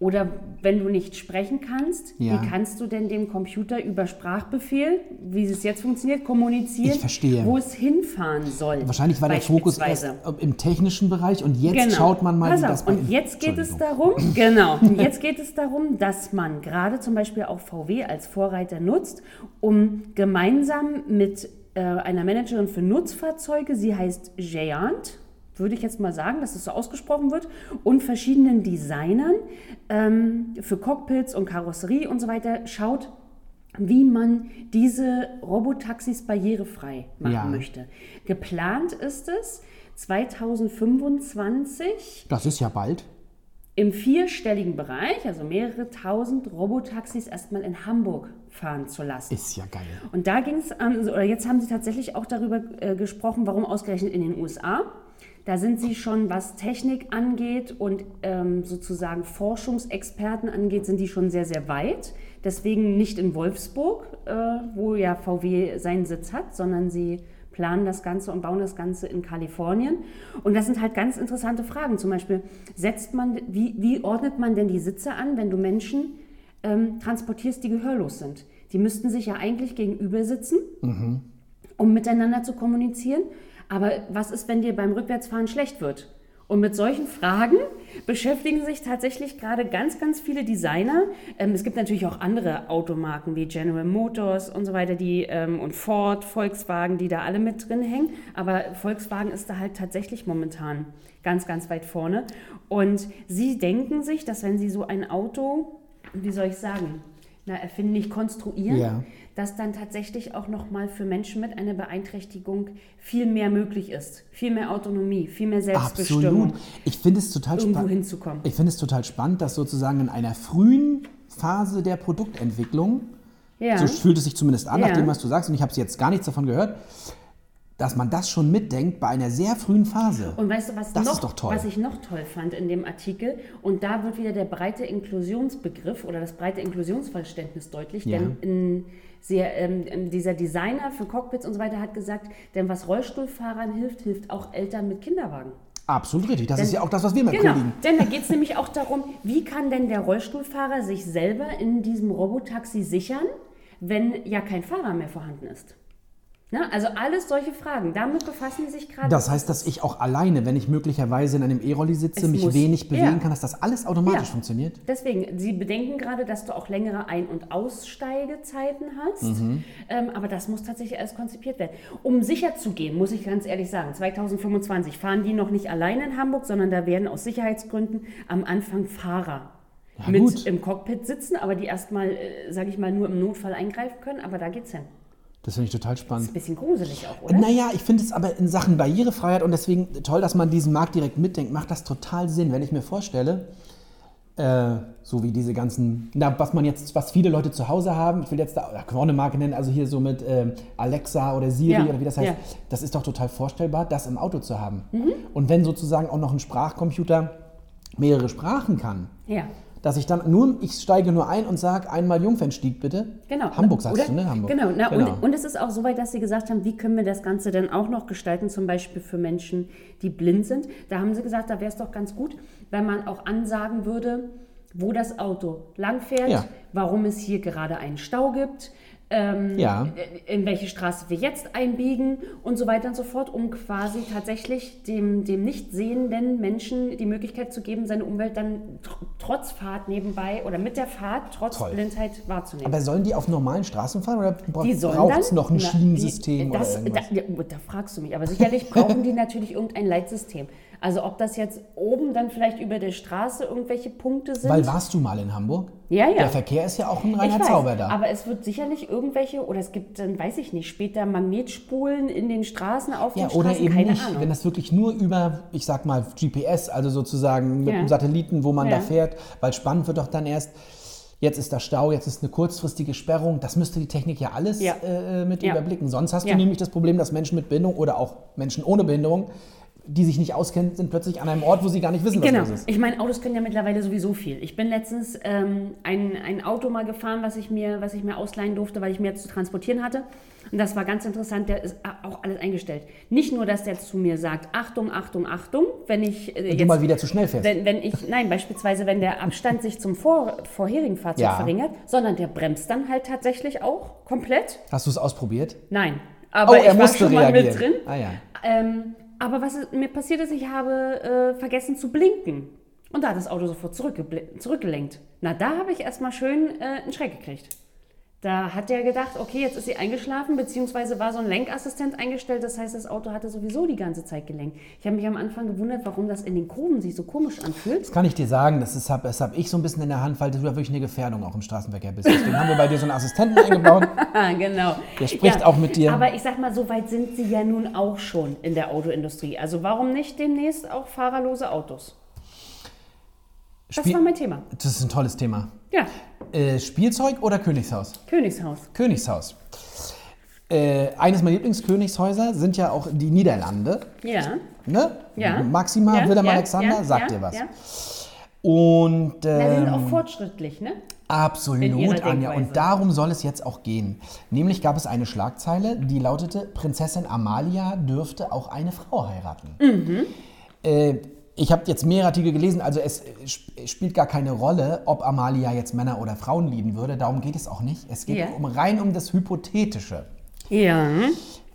Oder wenn du nicht sprechen kannst, Ja. wie kannst du denn dem Computer über Sprachbefehl, wie es jetzt funktioniert, kommunizieren, wo es hinfahren soll? Wahrscheinlich war der Fokus erst im technischen Bereich und jetzt Genau. schaut man mal, Pass wie auf, das Und jetzt geht es darum, genau, jetzt geht es darum, dass man gerade zum Beispiel auch VW als Vorreiter nutzt, um gemeinsam mit äh, einer Managerin für Nutzfahrzeuge, sie heißt Jayant, würde ich jetzt mal sagen, dass es so ausgesprochen wird, und verschiedenen Designern ähm, für Cockpits und Karosserie und so weiter schaut, wie man diese Robotaxis barrierefrei machen Ja. möchte. Geplant ist es 2025 Das ist ja bald. im vierstelligen Bereich, also mehrere tausend Robotaxis erstmal in Hamburg fahren zu lassen. Ist ja geil. Und da ging es, oder jetzt haben sie tatsächlich auch darüber äh, gesprochen, warum ausgerechnet in den USA. Da sind sie schon, was Technik angeht und ähm, sozusagen Forschungsexperten angeht, sind die schon sehr, sehr weit. Deswegen nicht in Wolfsburg, äh, wo ja VW seinen Sitz hat, sondern sie planen das Ganze und bauen das Ganze in Kalifornien. Und das sind halt ganz interessante Fragen. Zum Beispiel, setzt man, wie, wie ordnet man denn die Sitze an, wenn du Menschen ähm, transportierst, die gehörlos sind? Die müssten sich ja eigentlich gegenüber sitzen, um miteinander zu kommunizieren. Aber was ist, wenn dir beim Rückwärtsfahren schlecht wird? Und mit solchen Fragen beschäftigen sich tatsächlich gerade ganz, ganz viele Designer. Ähm, es gibt natürlich auch andere Automarken wie General Motors und so weiter, die ähm, und Ford, Volkswagen, die da alle mit drin hängen. Aber Volkswagen ist da halt tatsächlich momentan ganz, ganz weit vorne. Und sie denken sich, dass wenn sie so ein Auto, wie soll ich sagen, na, erfinden, nicht konstruieren, Ja. Dass dann tatsächlich auch nochmal für Menschen mit einer Beeinträchtigung viel mehr möglich ist. Viel mehr Autonomie, viel mehr Selbstbestimmung, Absolut. Ich finde es total spannend. hinzukommen. Ich finde es total spannend, dass sozusagen in einer frühen Phase der Produktentwicklung, Ja. so fühlt es sich zumindest an, Ja. nach dem, was du sagst, und ich habe jetzt gar nichts davon gehört, dass man das schon mitdenkt bei einer sehr frühen Phase. Und weißt du, was, Das noch, ist doch toll. was ich noch toll fand in dem Artikel? Und da wird wieder der breite Inklusionsbegriff oder das breite Inklusionsverständnis deutlich. Ja. Denn in sehr, ähm, dieser Designer für Cockpits und so weiter hat gesagt, denn was Rollstuhlfahrern hilft, hilft auch Eltern mit Kinderwagen. Absolut richtig. Das Denn- ist ja auch das, was wir mal Genau, predigen. denn da geht es nämlich auch darum, wie kann denn der Rollstuhlfahrer sich selber in diesem Robotaxi sichern, wenn ja kein Fahrer mehr vorhanden ist. Na, also alles solche Fragen, damit befassen die sich gerade. Das heißt, dass ich auch alleine, wenn ich möglicherweise in einem E-Rolli sitze, Es mich muss- wenig bewegen ja. kann, dass das alles automatisch Ja. funktioniert? Deswegen, Sie bedenken gerade, dass du auch längere Ein- und Aussteigezeiten hast. Mhm. Ähm, aber das muss tatsächlich alles konzipiert werden. Um sicher zu gehen, muss ich ganz ehrlich sagen, 2025 fahren die noch nicht alleine in Hamburg, sondern da werden aus Sicherheitsgründen am Anfang Fahrer Ja, mit gut. im Cockpit sitzen, aber die erstmal, äh, sage ich mal, nur im Notfall eingreifen können. Aber da geht's hin. Das finde ich total Ist spannend. ein bisschen gruselig auch, oder? Naja, ich finde es aber in Sachen Barrierefreiheit und deswegen toll, dass man diesen Markt direkt mitdenkt, macht das total Sinn, wenn ich mir vorstelle, äh, so wie diese ganzen, na, was man jetzt, was viele Leute zu Hause haben, ich will jetzt da, ja, können wir auch eine Marke nennen, also hier so mit ähm, Alexa oder Siri Ja, oder wie das heißt, ja. das ist doch total vorstellbar, das im Auto zu haben. Mhm. Und wenn sozusagen auch noch ein Sprachcomputer mehrere Sprachen kann, Ja. Dass ich dann nur, ich steige nur ein und sage einmal Jungfernstieg bitte. Genau. Hamburg sagst Oder? du, ne? Hamburg. Genau. Na, Genau. Und, und es ist auch so weit, dass sie gesagt haben, wie können wir das Ganze denn auch noch gestalten, zum Beispiel für Menschen, die blind sind. Da haben sie gesagt, da wäre es doch ganz gut, wenn man auch ansagen würde, wo das Auto langfährt, Ja. warum es hier gerade einen Stau gibt. Ähm, Ja. in welche Straße wir jetzt einbiegen und so weiter und so fort, um quasi tatsächlich dem, dem nicht sehenden Menschen die Möglichkeit zu geben, seine Umwelt dann tr trotz Fahrt nebenbei oder mit der Fahrt trotz Toll. Blindheit wahrzunehmen. Aber sollen die auf normalen Straßen fahren oder sollen braucht es noch ein Na, Schienensystem die, das, oder irgendwas? Da, da fragst du mich. Aber sicherlich brauchen die natürlich irgendein Leitsystem. Also ob das jetzt oben dann vielleicht über der Straße irgendwelche Punkte sind. Weil warst du mal in Hamburg? Ja, ja. Der Verkehr ist ja auch ein reiner weiß, Zauber da. aber es wird sicherlich irgendwelche, oder es gibt dann, weiß ich nicht, später Magnetspulen in den Straßen, auf ja, den oder Straßen, eben keine nicht, Ahnung. wenn das wirklich nur über, ich sag mal, GPS, also sozusagen mit Ja. einem Satelliten, wo man da Ja. fährt, weil spannend wird doch dann erst, Jetzt ist da Stau, jetzt ist eine kurzfristige Sperrung. Das müsste die Technik ja alles Ja. äh, mit Ja. überblicken. Sonst hast Ja. du nämlich das Problem, dass Menschen mit Behinderung oder auch Menschen ohne Behinderung, die sich nicht auskennen, sind plötzlich an einem Ort, wo sie gar nicht wissen, was Genau. los ist. Ich meine, Autos können ja mittlerweile sowieso viel. Ich bin letztens ähm, ein, ein Auto mal gefahren, was ich, mir, was ich mir ausleihen durfte, weil ich mir jetzt zu transportieren hatte. Und das war ganz interessant. Der ist auch alles eingestellt. Nicht nur, dass der zu mir sagt, Achtung, Achtung, Achtung, wenn ich äh, Wenn du mal wieder zu schnell fährst. wenn, wenn ich, nein, beispielsweise, wenn der Abstand sich zum vor, vorherigen Fahrzeug Ja. verringert, sondern der bremst dann halt tatsächlich auch komplett. Hast du es ausprobiert? Nein. Aber oh, er ich war musste schon mal reagieren. mit drin. Ah ja. Ähm, aber was mir passiert ist, ich habe äh, vergessen zu blinken. Und da hat das Auto sofort zurückgelenkt. Na, da habe ich erstmal schön äh, einen Schreck gekriegt. Da hat der gedacht, okay, jetzt ist sie eingeschlafen, beziehungsweise war so ein Lenkassistent eingestellt. Das heißt, das Auto hatte sowieso die ganze Zeit gelenkt. Ich habe mich am Anfang gewundert, warum das in den Kurven sich so komisch anfühlt. Das kann ich dir sagen, das, hab- habe ich so ein bisschen in der Hand, weil du ja wirklich eine Gefährdung auch im Straßenverkehr bist. Deswegen haben wir bei dir so einen Assistenten eingebaut. Ah, genau. Der spricht auch mit dir. Aber ich sag mal, so weit sind sie ja nun auch schon in der Autoindustrie. Also warum nicht demnächst auch fahrerlose Autos? Das Spiel- war mein Thema. Das ist ein tolles Thema. Ja, Äh, Spielzeug oder Königshaus? Königshaus. Königshaus. Äh, eines meiner Lieblingskönigshäuser sind ja auch die Niederlande. Ja. Ne? Ja. Maxima, ja, Willem ja, Alexander, ja, sagt dir was. Ja. Und Ja, die sind ähm, auch fortschrittlich, ne? Absolut, Anja. Und darum soll es jetzt auch gehen. Nämlich gab es eine Schlagzeile, die lautete: Prinzessin Amalia dürfte auch eine Frau heiraten. Mhm. Äh, ich habe jetzt mehrere Artikel gelesen, also es äh, sp- spielt gar keine Rolle, ob Amalia jetzt Männer oder Frauen lieben würde. Darum geht es auch nicht. Es geht Ja. um, rein um das Hypothetische. Ja.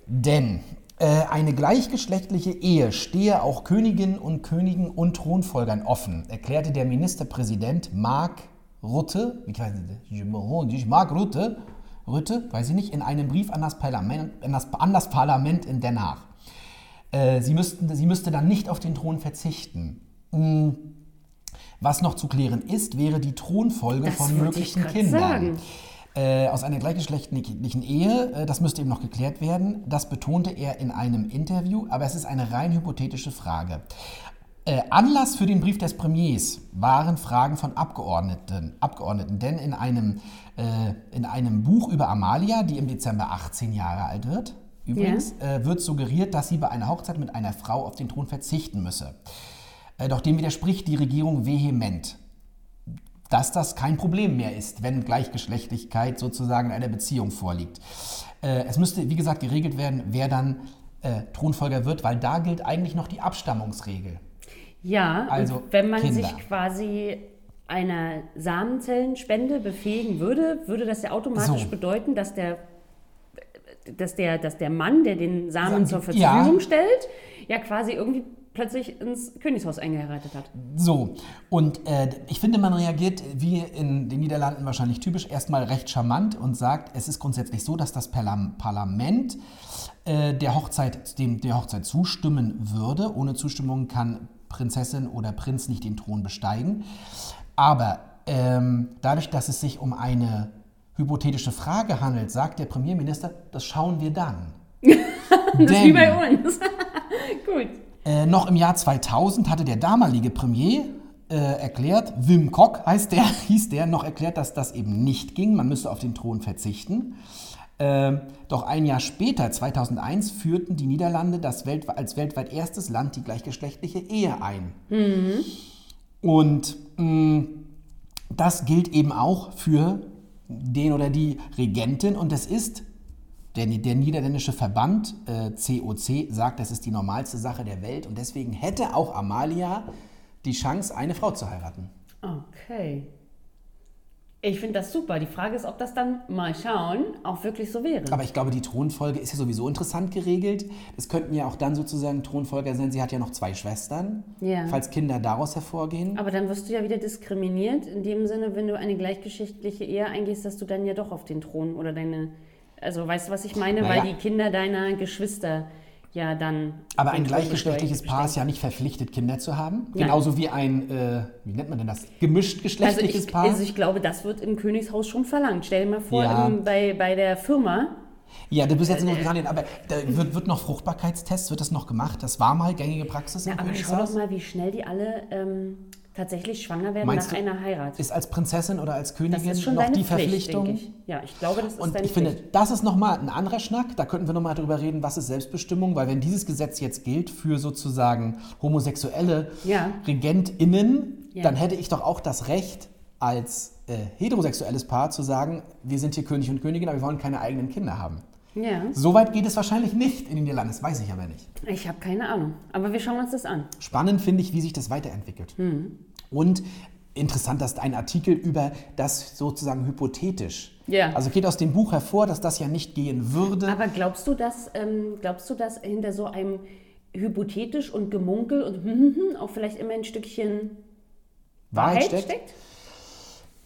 Denn äh, eine gleichgeschlechtliche Ehe stehe auch Königinnen und Königen und Thronfolgern offen, erklärte der Ministerpräsident Mark Rutte, ich weiß nicht, Mark Rutte, Rutte, weiß ich nicht, in einem Brief an das Parlament, an das, an das Parlament in Den Haag. Äh, sie, müssten, sie müsste dann nicht auf den Thron verzichten. Mm, Was noch zu klären ist, wäre die Thronfolge Das von möglichen Kindern. Äh, aus einer gleichgeschlechtlichen Ehe, äh, das müsste eben noch geklärt werden. Das betonte er in einem Interview, aber es ist eine rein hypothetische Frage. Äh, Anlass für den Brief des Premiers waren Fragen von Abgeordneten, Abgeordneten denn in einem, äh, in einem Buch über Amalia, die im Dezember 18 Jahre alt wird, übrigens, äh, wird suggeriert, dass sie bei einer Hochzeit mit einer Frau auf den Thron verzichten müsse. Äh, doch dem widerspricht die Regierung vehement dass das kein Problem mehr ist, wenn Gleichgeschlechtlichkeit sozusagen in einer Beziehung vorliegt. Äh, es müsste, wie gesagt, geregelt werden, wer dann äh, Thronfolger wird, weil da gilt eigentlich noch die Abstammungsregel. Ja, Also wenn man Kinder. sich quasi einer Samenzellenspende befähigen würde, würde das ja automatisch So. bedeuten, dass der, dass, der, dass der Mann, der den Samen zur Ja. Verfügung stellt, ja quasi irgendwie plötzlich ins Königshaus eingeheiratet hat. So, und äh, ich finde, man reagiert, wie in den Niederlanden wahrscheinlich typisch, erstmal recht charmant und sagt, es ist grundsätzlich so, dass das Parlam- Parlament äh, der, Hochzeit, dem der Hochzeit zustimmen würde. Ohne Zustimmung kann Prinzessin oder Prinz nicht den Thron besteigen. Aber ähm, dadurch, dass es sich um eine hypothetische Frage handelt, sagt der Premierminister, das schauen wir dann. Das ist wie bei uns. Gut. Äh, noch im Jahr 2000 hatte der damalige Premier äh, erklärt, Wim Kok heißt der, hieß der, noch erklärt, dass das eben nicht ging. Man müsste auf den Thron verzichten. Ähm, doch ein Jahr später, 2001, führten die Niederlande das weltwe als weltweit erstes Land die gleichgeschlechtliche Ehe ein. Und mh, das gilt eben auch für den oder die Regentin und es ist der, der niederländische Verband äh, COC sagt, das ist die normalste Sache der Welt und deswegen hätte auch Amalia die Chance, eine Frau zu heiraten. Okay. Ich finde das super. Die Frage ist, ob das dann mal schauen auch wirklich so wäre. Aber ich glaube, die Thronfolge ist ja sowieso interessant geregelt. Es könnten ja auch dann sozusagen Thronfolger sein. Sie hat ja noch zwei Schwestern, Ja. falls Kinder daraus hervorgehen. Aber dann wirst du ja wieder diskriminiert, in dem Sinne, wenn du eine gleichgeschichtliche Ehe eingehst, dass du dann ja doch auf den Thron oder deine. Also weißt du, was ich meine? Naja. Weil die Kinder deiner Geschwister ja dann. Aber ein gleichgeschlechtliches. Paar ist ja nicht verpflichtet, Kinder zu haben. Nein. Genauso wie ein, äh, wie nennt man denn das? Gemischt Also ich, Paar. also ich glaube, das wird im Königshaus schon verlangt. Stell dir mal vor, Ja. im, bei, bei der Firma. Ja, du bist jetzt Äh, in Großbritannien, aber da wird, wird noch Fruchtbarkeitstests, wird das noch gemacht? Das war mal gängige Praxis im Ja, aber schau doch mal, wie schnell die alle ähm, tatsächlich schwanger werden Meinst nach einer Heirat. Ist als Prinzessin oder als Das Königin ist schon noch die Pflicht, Verpflichtung? ich. Ja, ich glaube, das ist Und deine ich finde, Pflicht. das ist nochmal ein anderer Schnack. Da könnten wir nochmal drüber reden, was ist Selbstbestimmung. Weil wenn dieses Gesetz jetzt gilt für sozusagen homosexuelle Ja. RegentInnen, Ja. dann hätte ich doch auch das Recht als äh, heterosexuelles Paar zu sagen, wir sind hier König und Königin, aber wir wollen keine eigenen Kinder haben. Ja, Soweit geht es wahrscheinlich nicht in den Niederlanden, das weiß ich aber nicht. ich habe keine Ahnung. Aber wir schauen uns das an. Spannend finde ich, wie sich das weiterentwickelt. Hm. Und interessant, dass ein Artikel über das sozusagen hypothetisch. Ja. Also geht aus dem Buch hervor, dass das ja nicht gehen würde. Aber glaubst du, dass, ähm, glaubst du, dass hinter so einem hypothetisch und Gemunkel und hm, hm, hm, auch vielleicht immer ein Stückchen Wahrheit steckt?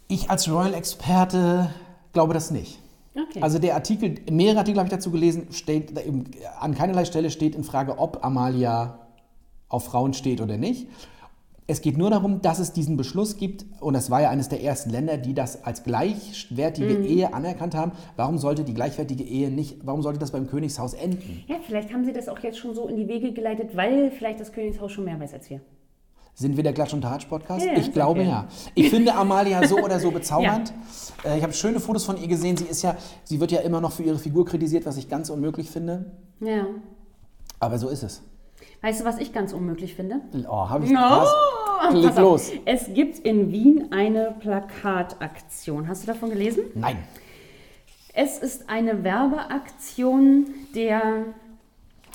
Ich als Royal-Experte glaube das nicht. Okay. Also der Artikel, mehrere Artikel habe ich dazu gelesen, steht, eben, an keinerlei Stelle steht in Frage, ob Amalia auf Frauen steht oder nicht. Es geht nur darum, dass es diesen Beschluss gibt, und das war ja eines der ersten Länder, die das als gleichwertige Mhm. Ehe anerkannt haben. Warum sollte die gleichwertige Ehe nicht, warum sollte das beim Königshaus enden? ja, vielleicht haben sie das auch jetzt schon so in die Wege geleitet, weil vielleicht das Königshaus schon mehr weiß als wir. Sind wir der Klatsch- und Tatsch-Podcast? Ja, ich glaube wir. ja. Ich finde Amalia so oder so bezaubernd. Äh, Ich habe schöne Fotos von ihr gesehen. Sie ist ja, sie wird ja immer noch für ihre Figur kritisiert, was ich ganz unmöglich finde. Ja. Aber so ist es. Weißt du, was ich ganz unmöglich finde? Oh, habe ich? Leg pass auf. los. Es gibt in Wien eine Plakataktion. Hast du davon gelesen? Nein. Es ist eine Werbeaktion der,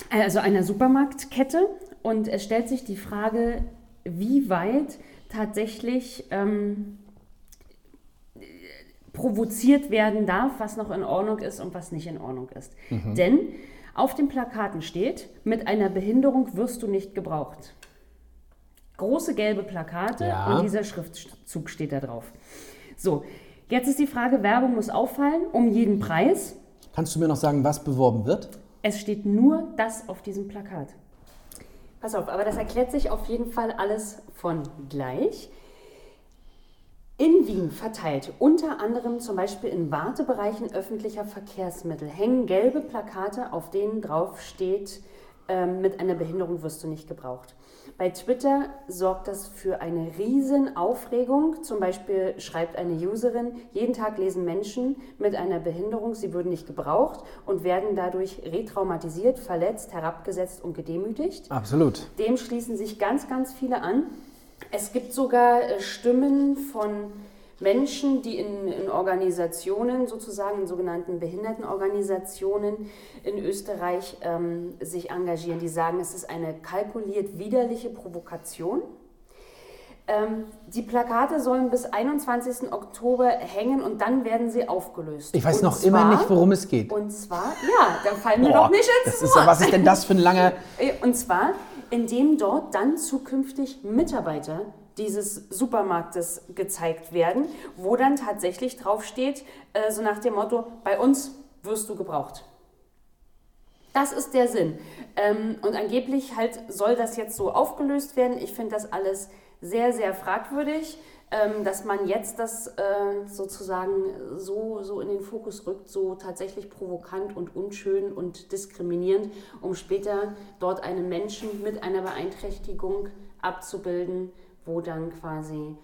also einer Supermarktkette und es stellt sich die Frage, wie weit tatsächlich ähm, provoziert werden darf, was noch in Ordnung ist und was nicht in Ordnung ist. Denn auf den Plakaten steht, mit einer Behinderung wirst du nicht gebraucht. Große gelbe Plakate Ja. und dieser Schriftzug steht da drauf. So, jetzt ist die Frage, Werbung muss auffallen, um jeden Preis. Kannst du mir noch sagen, was beworben wird? Es steht nur das auf diesem Plakat. Pass auf, aber das erklärt sich auf jeden Fall alles von gleich. In Wien verteilt, unter anderem zum Beispiel in Wartebereichen öffentlicher Verkehrsmittel, hängen gelbe Plakate, auf denen drauf steht, ähm, mit einer Behinderung wirst du nicht gebraucht. Bei Twitter sorgt das für eine riesen Aufregung. Zum Beispiel schreibt eine Userin, jeden Tag lesen Menschen mit einer Behinderung, sie würden nicht gebraucht und werden dadurch retraumatisiert, verletzt, herabgesetzt und gedemütigt. Absolut. Dem schließen sich ganz, ganz viele an. Es gibt sogar Stimmen von Menschen, die in, in Organisationen, sozusagen in sogenannten Behindertenorganisationen in Österreich ähm, sich engagieren, die sagen, es ist eine kalkuliert widerliche Provokation. Ähm, die Plakate sollen bis 21. Oktober hängen und dann werden sie aufgelöst. Ich weiß Und noch immer zwar- nicht, worum es geht. Und zwar, ja, da fallen mir Boah, doch nicht ins das ist, was ist denn das für ein langer... Und zwar, indem dort dann zukünftig Mitarbeiter dieses Supermarktes gezeigt werden, wo dann tatsächlich draufsteht, äh, so nach dem Motto, bei uns wirst du gebraucht. Das ist der Sinn. Ähm, und angeblich halt soll das jetzt so aufgelöst werden. Ich finde das alles sehr, sehr fragwürdig, ähm, dass man jetzt das äh, sozusagen so, so in den Fokus rückt, so tatsächlich provokant und unschön und diskriminierend, um später dort einen Menschen mit einer Beeinträchtigung abzubilden, wo dann quasi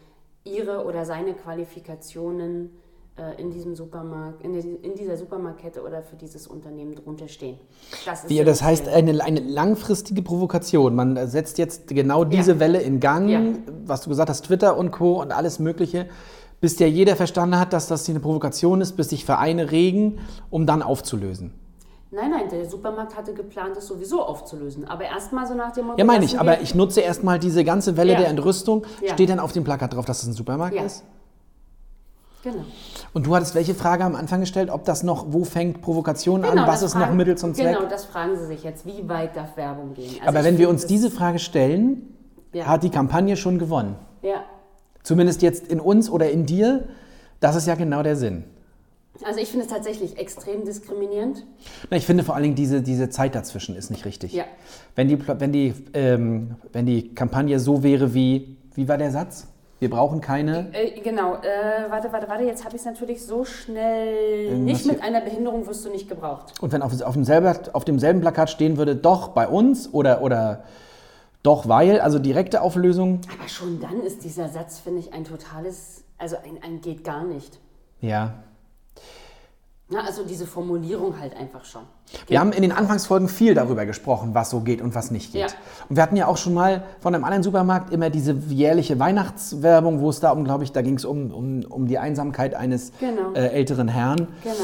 ihre oder seine Qualifikationen äh, in diesem Supermarkt, in, die, in dieser Supermarktkette oder für dieses Unternehmen drunter stehen. Das, so das heißt, eine, eine langfristige Provokation. Man setzt jetzt genau diese Ja. Welle in Gang, Ja. was du gesagt hast, Twitter und Co. und alles Mögliche, bis ja jeder verstanden hat, dass das hier eine Provokation ist, bis sich Vereine regen, um dann aufzulösen. Nein, nein, der Supermarkt hatte geplant, es sowieso aufzulösen. Aber erstmal so nach dem Motto. Ja, meine ich, aber ich nutze erstmal diese ganze Welle Ja. der Entrüstung. Ja. Steht dann auf dem Plakat drauf, dass es ein Supermarkt Ja. ist? Genau. Und du hattest welche Frage am Anfang gestellt, ob das noch, wo fängt Provokation Genau, an, was ist noch fragen- Mittel zum Zweck? Genau, das fragen Sie sich jetzt. Wie weit darf Werbung gehen? Also Aber wenn wir uns diese Frage stellen, hat die Kampagne schon gewonnen. Ja. Zumindest jetzt in uns oder in dir. Das ist ja genau der Sinn. Also ich finde es tatsächlich extrem diskriminierend. Na, ich finde vor allen Dingen diese, diese Zeit dazwischen ist nicht richtig. Ja. Wenn die, wenn, die, ähm, wenn die Kampagne so wäre wie, wie war der Satz? Wir brauchen keine. Äh, genau, äh, warte, warte, warte, jetzt habe ich es natürlich so schnell. Irgendwas Nicht mit einer Behinderung wirst du nicht gebraucht. Und wenn auf, auf, demselben, auf demselben Plakat stehen würde, doch bei uns oder, oder Doch, weil, also direkte Auflösung, Aber schon dann ist dieser Satz, finde ich, ein totales, also ein, ein geht gar nicht. ja. Na, also diese Formulierung halt einfach schon. Wir haben in den Anfangsfolgen viel darüber gesprochen, was so geht und was nicht geht. Ja. Und wir hatten ja auch schon mal von einem anderen Supermarkt immer diese jährliche Weihnachtswerbung, wo es da um, glaube ich, da ging es um, um, um die Einsamkeit eines Genau. äh, älteren Herrn. Genau.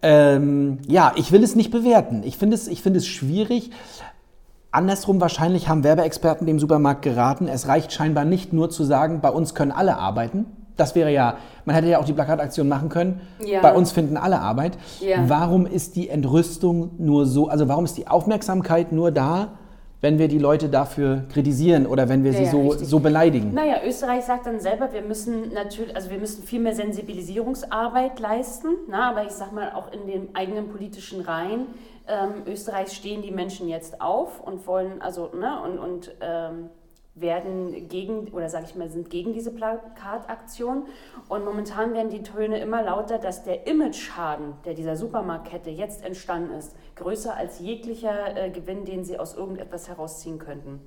Ähm, ja, ich will es nicht bewerten. Ich finde es, ich finde es schwierig. Andersrum wahrscheinlich haben Werbeexperten dem Supermarkt geraten, es reicht scheinbar nicht nur zu sagen, bei uns können alle arbeiten. Das wäre ja, man hätte ja auch die Plakataktion machen können. Ja. Bei uns finden alle Arbeit. Ja. Warum ist die Entrüstung nur so, also warum ist die Aufmerksamkeit nur da, wenn wir die Leute dafür kritisieren oder wenn wir Ja, sie so, richtig. so beleidigen? Naja, Österreich sagt dann selber, wir müssen natürlich, also wir müssen viel mehr Sensibilisierungsarbeit leisten. Na, aber ich sag mal, auch in den eigenen politischen Reihen ähm, Österreichs stehen die Menschen jetzt auf und wollen, also, ne, und, und ähm, werden gegen, oder sage ich mal, sind gegen diese Plakataktion. Und momentan werden die Töne immer lauter, dass der Image-Schaden, der dieser Supermarktkette jetzt entstanden ist, größer als jeglicher äh, Gewinn, den sie aus irgendetwas herausziehen könnten.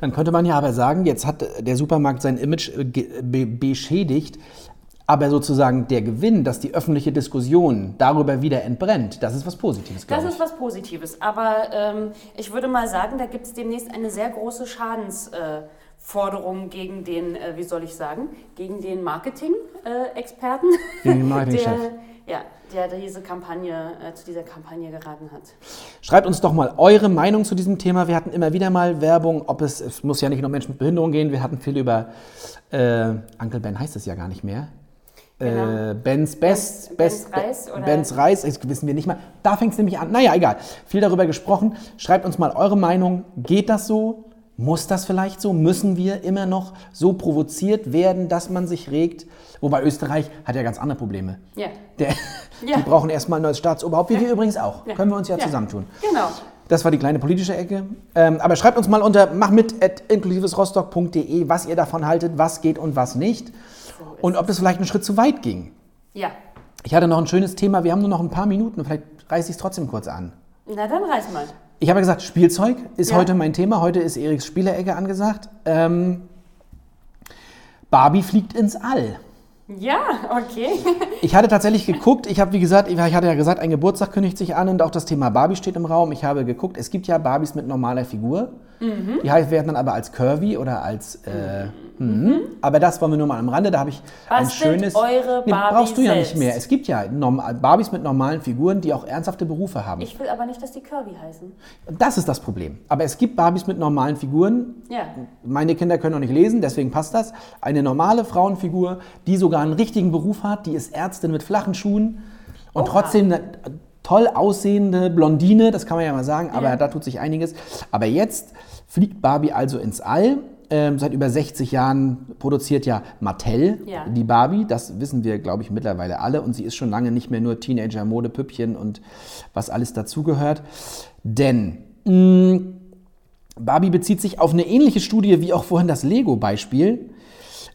Dann könnte man ja aber sagen, jetzt hat der Supermarkt sein Image äh, beschädigt, aber sozusagen der Gewinn, dass die öffentliche Diskussion darüber wieder entbrennt, das ist was Positives, Das ich. ist was Positives. Aber ähm, ich würde mal sagen, da gibt es demnächst eine sehr große Schadensforderung äh, gegen den, äh, wie soll ich sagen, gegen den Marketing-Experten, Gegen den Marketingchef. der, ja, der diese Kampagne, äh, zu dieser Kampagne geraten hat. Schreibt uns doch mal eure Meinung zu diesem Thema. Wir hatten immer wieder mal Werbung, ob es, es muss ja nicht nur Menschen mit Behinderung gehen, wir hatten viel über, äh, Uncle Ben heißt es ja gar nicht mehr. Äh, Genau. Ben's Best, Ben's Best, Reis oder- Reis, das wissen wir nicht mal. Da fängt es nämlich an. Naja, egal. Viel darüber gesprochen. Schreibt uns mal eure Meinung. Geht das so? Muss das vielleicht so? Müssen wir immer noch so provoziert werden, dass man sich regt? Wobei Österreich hat ja ganz andere Probleme. Ja. Der, Ja. Die brauchen erstmal ein neues Staatsoberhaupt, wie wir übrigens auch. Ja. Können wir uns ja, Ja. zusammentun. Genau. Das war die kleine politische Ecke. Ähm, aber schreibt uns mal unter machmit.inklusivesrostock.de, was ihr davon haltet, was geht und was nicht. Und ob das vielleicht einen Schritt zu weit ging. Ja. Ich hatte noch ein schönes Thema, wir haben nur noch ein paar Minuten, vielleicht reiße ich es trotzdem kurz an. Na dann reiß mal. Ich habe ja gesagt, Spielzeug ist Ja. heute mein Thema. Heute ist Eriks Spielerecke angesagt. Ähm, Barbie fliegt ins All. Ja, okay. Ich hatte tatsächlich geguckt, ich habe wie gesagt, ich hatte ja gesagt, ein Geburtstag kündigt sich an und auch das Thema Barbie steht im Raum. Ich habe geguckt, es gibt ja Barbies mit normaler Figur. Mhm. Die werden dann aber als Curvy oder als. Äh, mhm. Aber das wollen wir nur mal am Rande. Da habe ich ein Bastelt schönes. eure nee, Barbie brauchst du ja nicht selbst. mehr. Es gibt ja Barbies mit normalen Figuren, die auch ernsthafte Berufe haben. Ich will aber nicht, dass die Kirby heißen. das ist das Problem. Aber es gibt Barbies mit normalen Figuren. Ja. Meine Kinder können noch nicht lesen, deswegen passt das. Eine normale Frauenfigur, die sogar einen richtigen Beruf hat, die ist Ärztin mit flachen Schuhen und Oha. trotzdem eine toll aussehende Blondine, das kann man ja mal sagen, aber Ja. da tut sich einiges. Aber jetzt fliegt Barbie also ins All. Ähm, seit über 60 Jahren produziert ja Mattel Ja. die Barbie. Das wissen wir, glaube ich, mittlerweile alle. Und sie ist schon lange nicht mehr nur Teenager, Modepüppchen und was alles dazugehört. Denn mh, Barbie bezieht sich auf eine ähnliche Studie wie auch vorhin das Lego-Beispiel,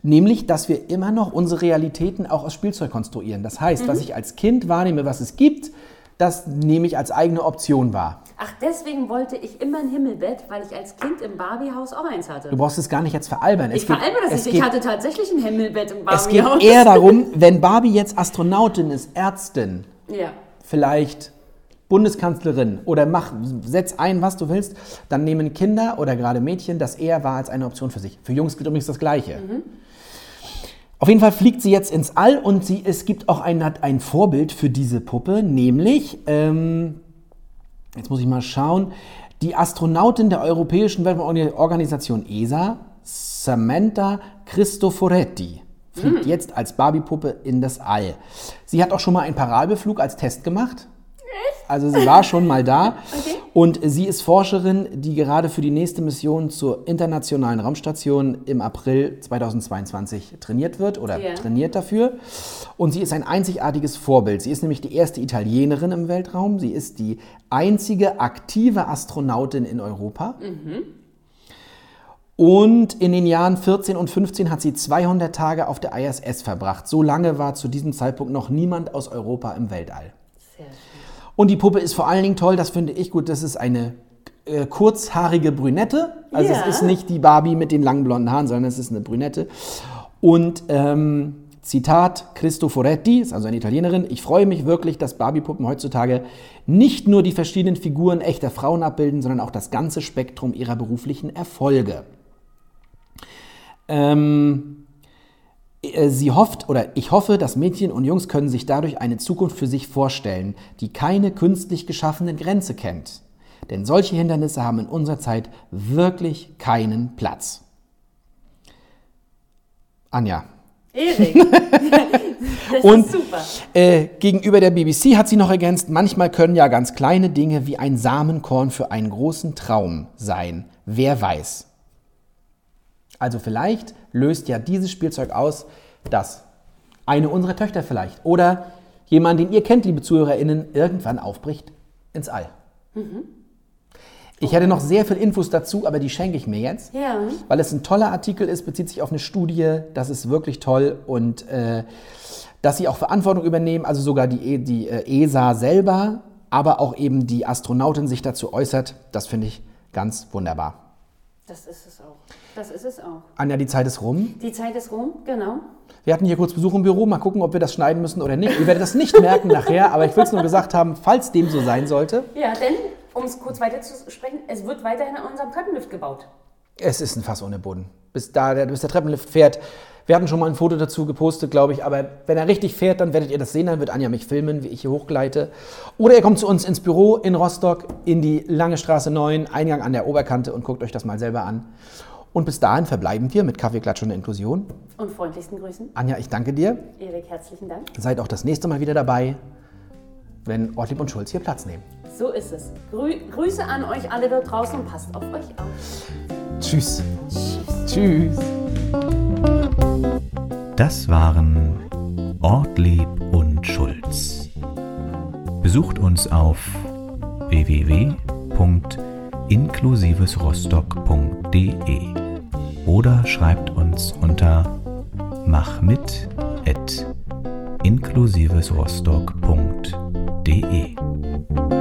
nämlich, dass wir immer noch unsere Realitäten auch aus Spielzeug konstruieren. Das heißt, was ich als Kind wahrnehme, was es gibt, das nehme ich als eigene Option wahr. Ach, deswegen wollte ich immer ein Himmelbett, weil ich als Kind im Barbiehaus auch eins hatte. Du brauchst es gar nicht jetzt veralbern. Ich es geht- veralbe das nicht. geht- Ich hatte tatsächlich ein Himmelbett im Es geht Barbiehaus. eher darum, wenn Barbie jetzt Astronautin ist, Ärztin, Ja. vielleicht Bundeskanzlerin oder mach, setz ein, was du willst, dann nehmen Kinder oder gerade Mädchen das eher wahr als eine Option für sich. Für Jungs gilt übrigens das Gleiche. Auf jeden Fall fliegt sie jetzt ins All und sie, es gibt auch ein, ein Vorbild für diese Puppe, nämlich, ähm, jetzt muss ich mal schauen, die Astronautin der Europäischen Weltraumorganisation ESA, Samantha Cristoforetti, fliegt jetzt als Barbie-Puppe in das All. Sie hat auch schon mal einen Parabelflug als Test gemacht. Also sie war schon mal da. Und sie ist Forscherin, die gerade für die nächste Mission zur internationalen Raumstation im April 2022 trainiert wird oder Ja. trainiert dafür. Und sie ist ein einzigartiges Vorbild. Sie ist nämlich die erste Italienerin im Weltraum. Sie ist die einzige aktive Astronautin in Europa. Und in den Jahren 14 und 15 hat sie 200 Tage auf der ISS verbracht. So lange war zu diesem Zeitpunkt noch niemand aus Europa im Weltall. Sehr schön. Und die Puppe ist vor allen Dingen toll, das finde ich gut, das ist eine äh, kurzhaarige Brünette. Also Ja. es ist nicht die Barbie mit den langen blonden Haaren, sondern es ist eine Brünette. Und ähm, Zitat Cristoforetti, ist also eine Italienerin, ich freue mich wirklich, dass Barbie-Puppen heutzutage nicht nur die verschiedenen Figuren echter Frauen abbilden, sondern auch das ganze Spektrum ihrer beruflichen Erfolge. Ähm, äh, Sie hofft oder ich hoffe, dass Mädchen und Jungs können sich dadurch eine Zukunft für sich vorstellen, die keine künstlich geschaffene Grenze kennt. Denn solche Hindernisse haben in unserer Zeit wirklich keinen Platz. Anja. Erik. das Und ist super. äh, gegenüber der BBC hat sie noch ergänzt, manchmal können ja ganz kleine Dinge wie ein Samenkorn für einen großen Traum sein. Wer weiß. Also vielleicht löst ja dieses Spielzeug aus, dass eine unserer Töchter vielleicht oder jemand, den ihr kennt, liebe ZuhörerInnen, irgendwann aufbricht ins All. Ich hätte noch sehr viel Infos dazu, aber die schenke ich mir jetzt Ja. weil es ein toller Artikel ist, bezieht sich auf eine Studie, das ist wirklich toll und äh, dass sie auch Verantwortung übernehmen, also sogar die, E- die äh, ESA selber, aber auch eben die Astronautin sich dazu äußert, das finde ich ganz wunderbar. Das ist es auch. Das ist es auch. Anja, die Zeit ist rum. Die Zeit ist rum, genau. Wir hatten hier kurz Besuch im Büro, mal gucken, ob wir das schneiden müssen oder nicht. Ihr werdet das nicht merken nachher, aber ich will es nur gesagt haben, falls dem so sein sollte. Ja, denn, um es kurz weiter zu sprechen, es wird weiterhin an unserem Treppenlift gebaut. Es ist ein Fass ohne Boden. Bis, da, der, bis der Treppenlift fährt. Wir hatten schon mal ein Foto dazu gepostet, glaube ich. Aber wenn er richtig fährt, dann werdet ihr das sehen. Dann wird Anja mich filmen, wie ich hier hochgleite. Oder ihr kommt zu uns ins Büro in Rostock, in die Lange Straße 9, Eingang an der Oberkante und guckt euch das mal selber an. Und bis dahin verbleiben wir mit Kaffeeklatsch und Inklusion. Und freundlichsten Grüßen, Anja, ich danke dir. Erik, herzlichen Dank. Seid auch das nächste Mal wieder dabei, wenn Ortlieb und Schulz hier Platz nehmen. So ist es. Grü Grüße an euch alle dort draußen und passt auf euch auf. Tschüss. Tschüss. Das waren Ortlieb und Schulz. Besucht uns auf www.inklusivesrostock.de oder schreibt uns unter machmit@inklusivesrostock.de.